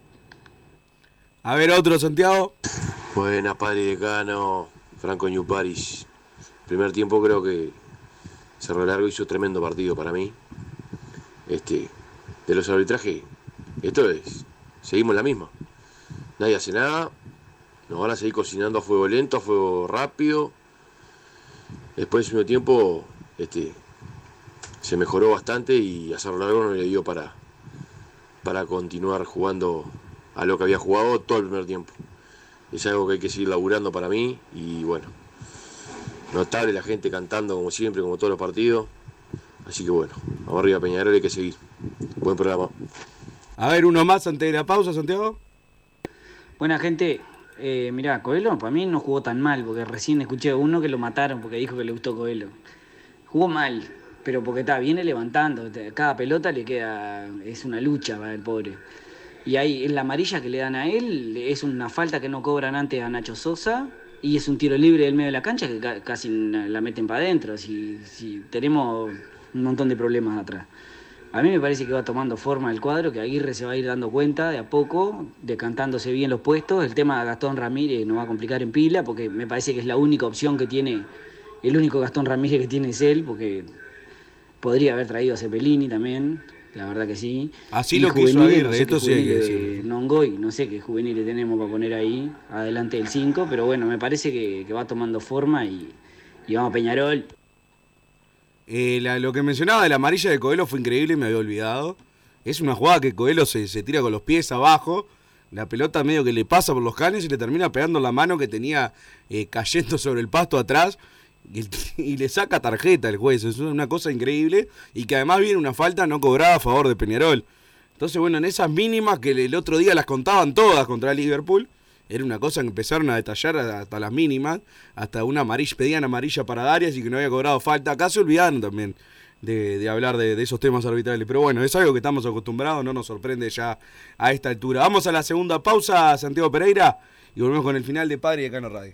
A ver, otro, Santiago. Buenas, padre decano, Franco New Paris. Primer tiempo creo que Cerro Largo hizo tremendo partido para mí. Este, de los arbitrajes, esto es, seguimos la misma. Nadie hace nada, nos van a seguir cocinando a fuego lento, a fuego rápido. Después del segundo tiempo, este, se mejoró bastante y a Cerro Largo no le dio para, para continuar jugando a lo que había jugado todo el primer tiempo es algo que hay que seguir laburando para mí y bueno, notable la gente cantando como siempre, como todos los partidos. Así que bueno, vamos arriba Peñarol, hay que seguir. Buen programa. A ver, uno más antes de la pausa, Santiago. Buena gente, eh, mirá, Coelho para mí no jugó tan mal, porque recién escuché a uno que lo mataron porque dijo que le gustó Coelho. Jugó mal, pero porque está, viene levantando, cada pelota le queda, es una lucha para el pobre. Y ahí, en la amarilla que le dan a él, es una falta que no cobran antes a Nacho Sosa, y es un tiro libre del medio de la cancha que ca- casi la meten para adentro, si, si tenemos un montón de problemas atrás. A mí me parece que va tomando forma el cuadro, que Aguirre se va a ir dando cuenta de a poco, decantándose bien los puestos. El tema de Gastón Ramírez nos va a complicar en pila, porque me parece que es la única opción que tiene, el único Gastón Ramírez que tiene es él, porque podría haber traído a Cepelini también, la verdad que sí. Así Y lo quiso Aguirre, no sé esto qué sí hay que juveniles decirlo. de Nongoy, no sé qué juveniles tenemos para poner ahí, adelante del 5, pero bueno, me parece que, que va tomando forma y, y vamos a Peñarol. Eh, la- lo que mencionaba de la amarilla de Coelho fue increíble, me había olvidado. Es una jugada que Coelho se, se tira con los pies abajo, la pelota medio que le pasa por los canes y le termina pegando la mano que tenía eh, cayendo sobre el pasto atrás y, <laughs> y le saca tarjeta el juez. Es una cosa increíble y que además viene una falta no cobrada a favor de Peñarol. Entonces, bueno, en esas mínimas que el otro día las contaban todas contra Liverpool, Era una cosa que empezaron a detallar hasta las mínimas, hasta una amarilla, pedían amarilla para Darias y que no había cobrado falta. Acá se olvidaron también de, hablar de, esos temas arbitrales. Pero bueno, es algo que estamos acostumbrados, no nos sorprende ya a esta altura. Vamos a la segunda pausa, Santiago Pereira, y volvemos con el final de Padre de Cano Radio.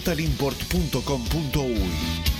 www.totalimport.com.uy.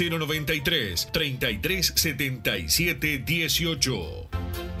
093 33 77 18.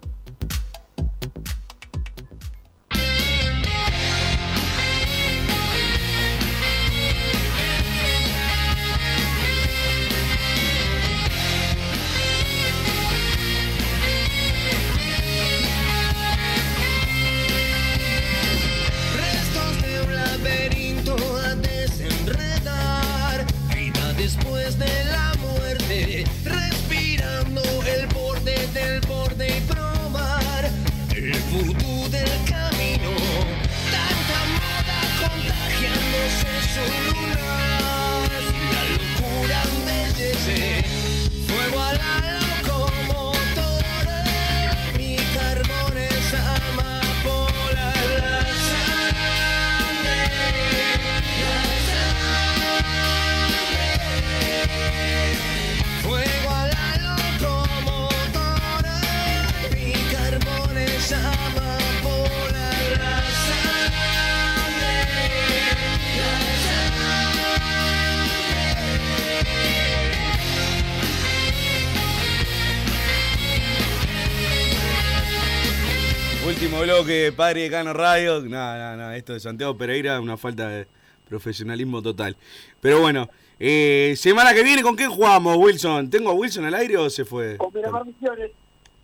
Padre de Cano Radio. No, no, no, esto de Santiago Pereira es una falta de profesionalismo total. Pero bueno, eh, semana que viene, ¿con quién jugamos, Wilson? ¿Tengo a Wilson al aire o se fue? Con Miramar Misiones,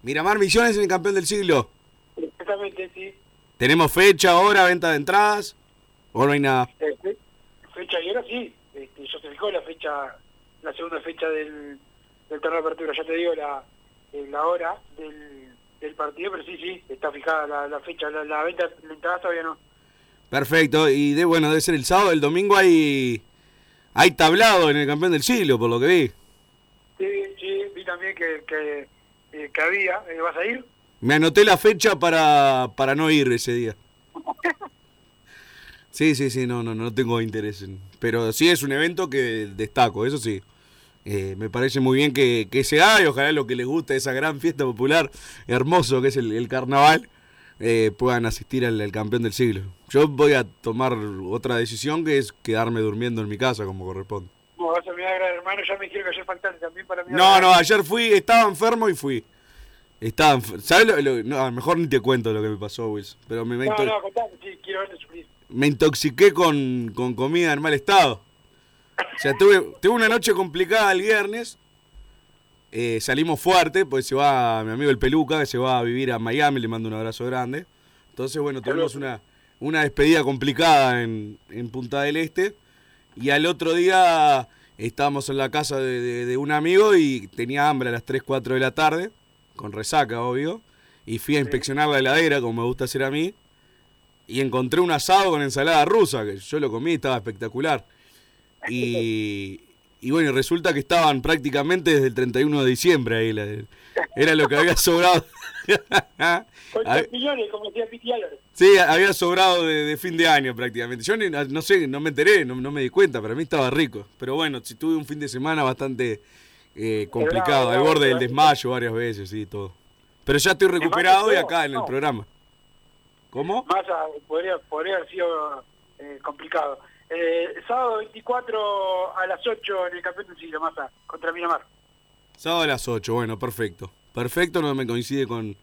Miramar Misiones en el campeón del siglo. exactamente, sí. ¿Tenemos fecha, hora, venta de entradas? ¿O no hay nada? Este, fecha y hora sí. Este, ya se fijó la fecha, la segunda fecha del, del torneo de apertura. Ya te digo la, eh, la hora del, del partido, pero sí, sí, está fijada la, la fecha. La, la venta de entradas todavía no. Perfecto. Y de bueno, debe ser el sábado. El domingo hay, hay tablado en el campeón del siglo, por lo que vi. Sí, sí, vi también que, que, eh, que había. Eh, ¿Vas a ir? Me anoté la fecha para, para no ir ese día. <laughs> Sí, sí, sí, no, no, no tengo interés en. Pero sí es un evento que destaco, eso sí. Eh, me parece muy bien que, que se haga y ojalá lo que les gusta esa gran fiesta popular hermoso que es el, el carnaval eh, puedan asistir al, al campeón del siglo. Yo voy a tomar otra decisión que es quedarme durmiendo en mi casa como corresponde. No, vas a mi gran hermano, ya me dijeron que ayer faltaste también para mí. No, no, ayer fui, estaba enfermo y fui. Estaba enfer- ¿Sabes lo, lo- no, a lo mejor ni te cuento lo que me pasó, Wilson. Pero me, me, No, no, contame, sí, quiero verte sufrir. me intoxiqué con, con comida en mal estado. O sea, tuve, tuve una noche complicada el viernes. Eh, salimos fuerte, pues se va mi amigo el Peluca, que se va a vivir a Miami, le mando un abrazo grande. Entonces, bueno, tuvimos una, una despedida complicada en, en Punta del Este. Y al otro día estábamos en la casa de, de- de un amigo y tenía hambre a las 3, 4 de la tarde, con resaca, obvio. Y fui a inspeccionar la heladera, como me gusta hacer a mí. Y encontré un asado con ensalada rusa, que yo lo comí, estaba espectacular. Y, y bueno, resulta que estaban prácticamente desde el 31 de diciembre ahí. la- era lo que había sobrado. Champiñones, <laughs> como decía. Sí, había sobrado de, de fin de año prácticamente. Yo ni- no sé, no me enteré, no, no me di cuenta, para mí estaba rico. Pero bueno, si tuve un fin de semana bastante eh, complicado, al borde del desmayo varias veces y todo. Pero ya estoy recuperado y acá en el programa. ¿Cómo? Más a- podría, podría haber sido eh, complicado. Eh, sábado 24 a las 8 en el campeón del siglo, Massa, contra Miramar. Sábado a las 8, bueno, perfecto. Perfecto, no me coincide con,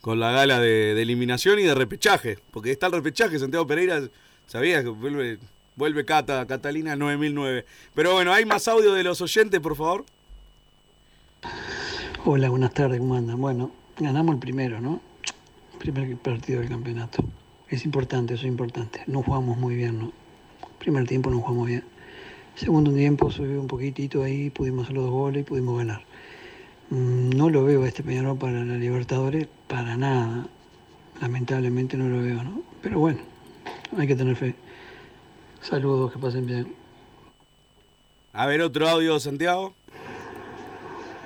con la gala de, de eliminación y de repechaje. Porque está el repechaje, Santiago Pereira, sabías que vuelve, vuelve Cata, Catalina 9009. Pero bueno, ¿hay más audio de los oyentes, por favor? Hola, buenas tardes, ¿cómo andan? Bueno, ganamos el primero, ¿no? Primer partido del campeonato. Es importante, eso es importante. No jugamos muy bien, ¿no? Primer tiempo no jugamos bien. Segundo tiempo subió un poquitito ahí, pudimos hacer los dos goles y pudimos ganar. Mm, No lo veo a este Peñarol para la Libertadores, para nada. Lamentablemente no lo veo, ¿no? Pero bueno, hay que tener fe. Saludos, que pasen bien. A ver, otro audio, Santiago.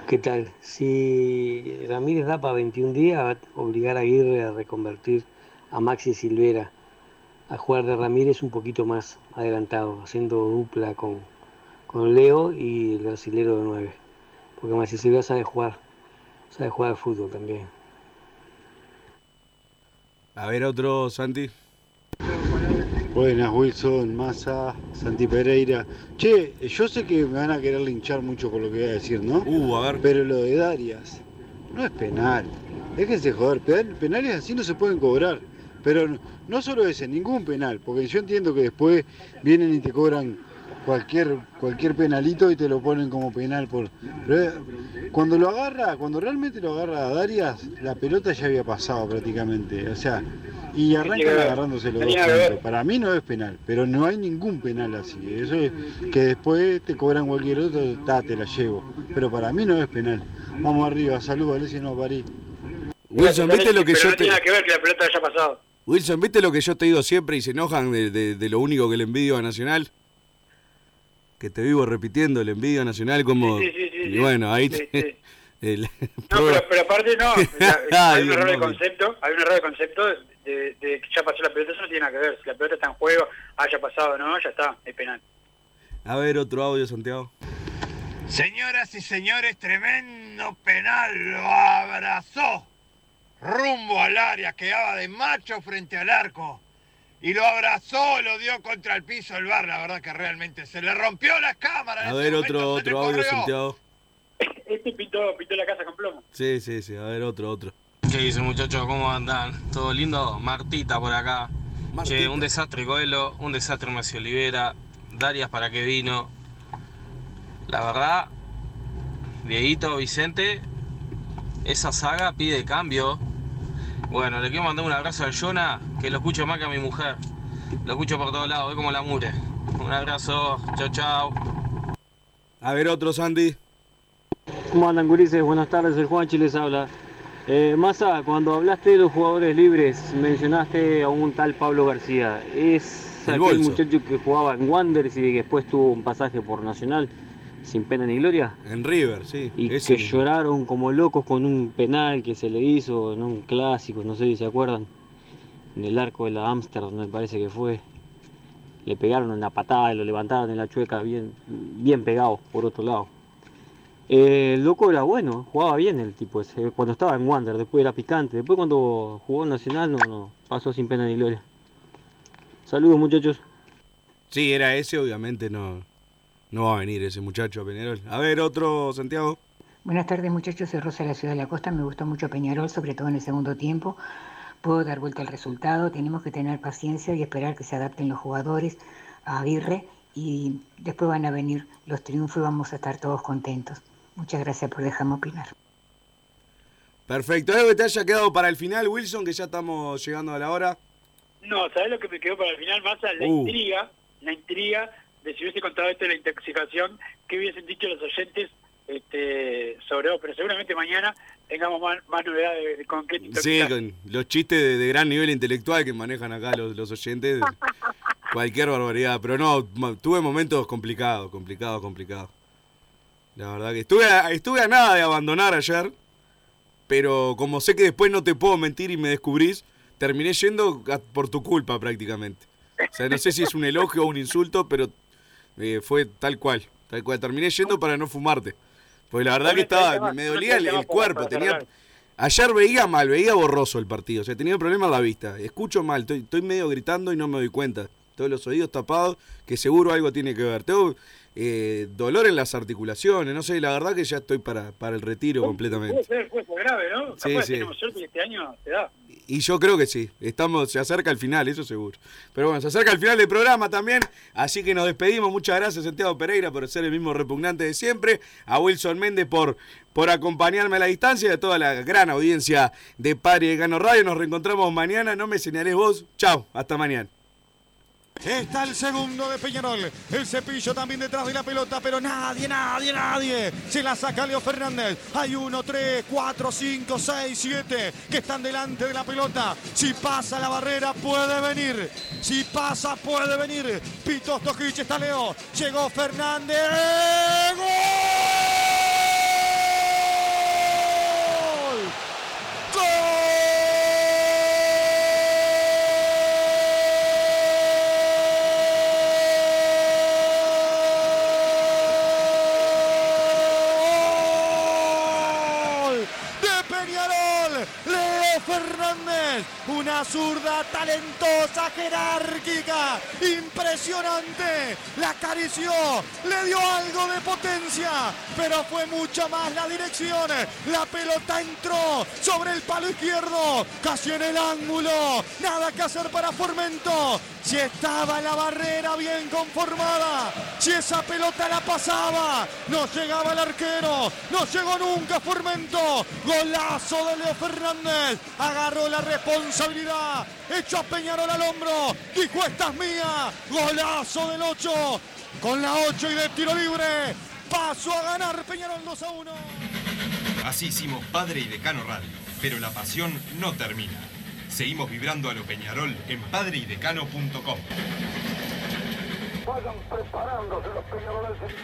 ¿Qué tal? Si Ramírez da para 21 días, va a obligar a Aguirre a reconvertir a Maxi Silvera a jugar de Ramírez un poquito más adelantado, haciendo dupla con, con Leo y el brasilero de 9. Porque Maxi Silvera sabe jugar, sabe jugar al fútbol también. A ver, otro, Santi. Buenas, Wilson, Massa, Santi Pereira. Che, yo sé que me van a querer linchar mucho por lo que voy a decir, ¿no? Uh, a ver. Pero lo de Darias no es penal. Déjense joder, penal- penales así no se pueden cobrar. Pero no, no solo ese, ningún penal, porque yo entiendo que después vienen y te cobran cualquier cualquier penalito y te lo ponen como penal por pero, eh, cuando lo agarra, cuando realmente lo agarra a Darias, la pelota ya había pasado prácticamente, o sea, y arrancan agarrándose los dos juntos. Para mí no es penal, pero no hay ningún penal así. Eso es que después te cobran cualquier otro, ta, te la llevo. Pero para mí no es penal. Vamos arriba, saludos, Alessia no París. Wilson, ¿viste lo que Pero yo no te... tiene nada que ver que la pelota haya pasado. Wilson, ¿viste lo que yo te digo siempre y se enojan de, de- de lo único que le envidio a Nacional? Que te vivo repitiendo, le envidio a Nacional como... Sí, sí, sí, y sí. bueno, ahí Sí, te- <laughs> el- No, <laughs> pero, pero aparte no, <laughs> hay un error de concepto, hay un error de concepto de, de- de que ya pasó la pelota, eso no tiene nada que ver. Si la pelota está en juego, haya pasado o no, ya está, es penal. A ver, otro audio, Santiago. Señoras y señores, tremendo penal, lo abrazó. Rumbo al área, quedaba de macho frente al arco. Y lo abrazó, lo dio contra el piso el bar, la verdad que realmente se le rompió la cámara. en A ver, otro, otro audio. Santiago. Este pintó, pintó la casa con plomo. Sí, sí, sí, a ver, otro, otro. ¿Qué dicen muchachos? ¿Cómo andan? ¿Todo lindo? Martita por acá. Che, un desastre Coelho, un desastre Macio Olivera, Darias para qué vino. La verdad, Dieguito, Vicente, esa saga pide cambio. Bueno, le quiero mandar un abrazo a Jonah, que lo escucho más que a mi mujer. Lo escucho por todos lados, ve como la mure. Un abrazo, chao, chao. A ver, otro, Sandy. ¿Cómo andan, gurises? Buenas tardes, el Juanchi les habla. Eh, Massa, cuando hablaste de los jugadores libres, mencionaste a un tal Pablo García. Es El aquel bolso. muchacho que jugaba en Wanderers y que después tuvo un pasaje por Nacional, sin pena ni gloria. En River, sí. Y que mismo. lloraron como locos con un penal que se le hizo en un clásico, no sé si se acuerdan, en el arco de la Amsterdam, me parece que fue. le pegaron una patada y lo levantaron en la chueca bien, bien pegado por otro lado. Eh, el loco era bueno, jugaba bien el tipo ese, cuando estaba en Wander, después era picante, después cuando jugó en Nacional no, no, pasó sin pena ni gloria. Saludos muchachos. Sí, era ese, obviamente no, no va a venir ese muchacho a Peñarol. A ver, otro, Santiago. Buenas tardes muchachos, soy Rosa de la Ciudad de la Costa, me gustó mucho Peñarol, sobre todo en el segundo tiempo. Puedo dar vuelta al resultado, tenemos que tener paciencia y esperar que se adapten los jugadores a Aguirre y después van a venir los triunfos y vamos a estar todos contentos. Muchas gracias por dejarme opinar. Perfecto. ¿Algo que te haya quedado para el final, Wilson, que ya estamos llegando a la hora? No, ¿sabes lo que me quedó para el final, Massa? La Uh. intriga, la intriga de si hubiese contado esto de la intoxicación, qué hubiesen dicho los oyentes este, sobre vos. Pero seguramente mañana tengamos más, más novedades de, de con qué Sí, con los chistes de, de gran nivel intelectual que manejan acá los, los oyentes. Cualquier barbaridad. Pero no, tuve momentos complicados, complicados, complicados. La verdad que estuve a, estuve a nada de abandonar ayer. Pero como sé que después no te puedo mentir y me descubrís, terminé yendo a- por tu culpa prácticamente. O sea, no sé si es un elogio o un insulto, pero eh, fue tal cual. Tal cual. Terminé yendo para no fumarte. Porque la verdad que estaba, me dolía el, el cuerpo. Tenía, Ayer veía mal, veía borroso el partido. O sea, tenía un problema en la vista. Escucho mal, estoy, estoy medio gritando y no me doy cuenta. Todos los oídos tapados, que seguro algo tiene que ver. Tengo eh, dolor en las articulaciones, no sé, la verdad que ya estoy para, para el retiro completamente. Puede ser, puede ser grave, ¿no? Sí, Capaz sí. tenemos suerte que este año se da. Y yo creo que sí, estamos, se acerca el final, eso seguro. Pero bueno, se acerca el final del programa también, así que nos despedimos. Muchas gracias, Santiago Pereira, por ser el mismo repugnante de siempre. A Wilson Méndez por, por acompañarme a la distancia y a toda la gran audiencia de Padre de Gano Radio. Nos reencontramos mañana, no me señales vos. Chao, hasta mañana. Está el segundo de Peñarol. El cepillo también detrás de la pelota, pero nadie, nadie, nadie. Se la saca Leo Fernández. Hay uno, tres, cuatro, cinco, seis, siete que están delante de la pelota. Si pasa la barrera, puede venir. Si pasa, puede venir. Pito Stojic está Leo. Llegó Fernández. ¡Gol! Fernández, una zurda talentosa, jerárquica, impresionante, la acarició, le dio algo de potencia, pero fue mucho más la dirección, la pelota entró sobre el palo izquierdo, casi en el ángulo, nada que hacer para Formento, si estaba la barrera bien conformada, si esa pelota la pasaba, no llegaba el arquero, no llegó nunca Formento, golazo de Leo Fernández, agarró la responsabilidad, echó a Peñarol al hombro, dijo esta es mía, golazo del 8, con la 8 y de tiro libre, pasó a ganar Peñarol 2 a 1. Así hicimos Padre y Decano Radio, pero la pasión no termina. Seguimos vibrando a lo Peñarol en padreidecano.com. Vayan preparándose los peñaroles.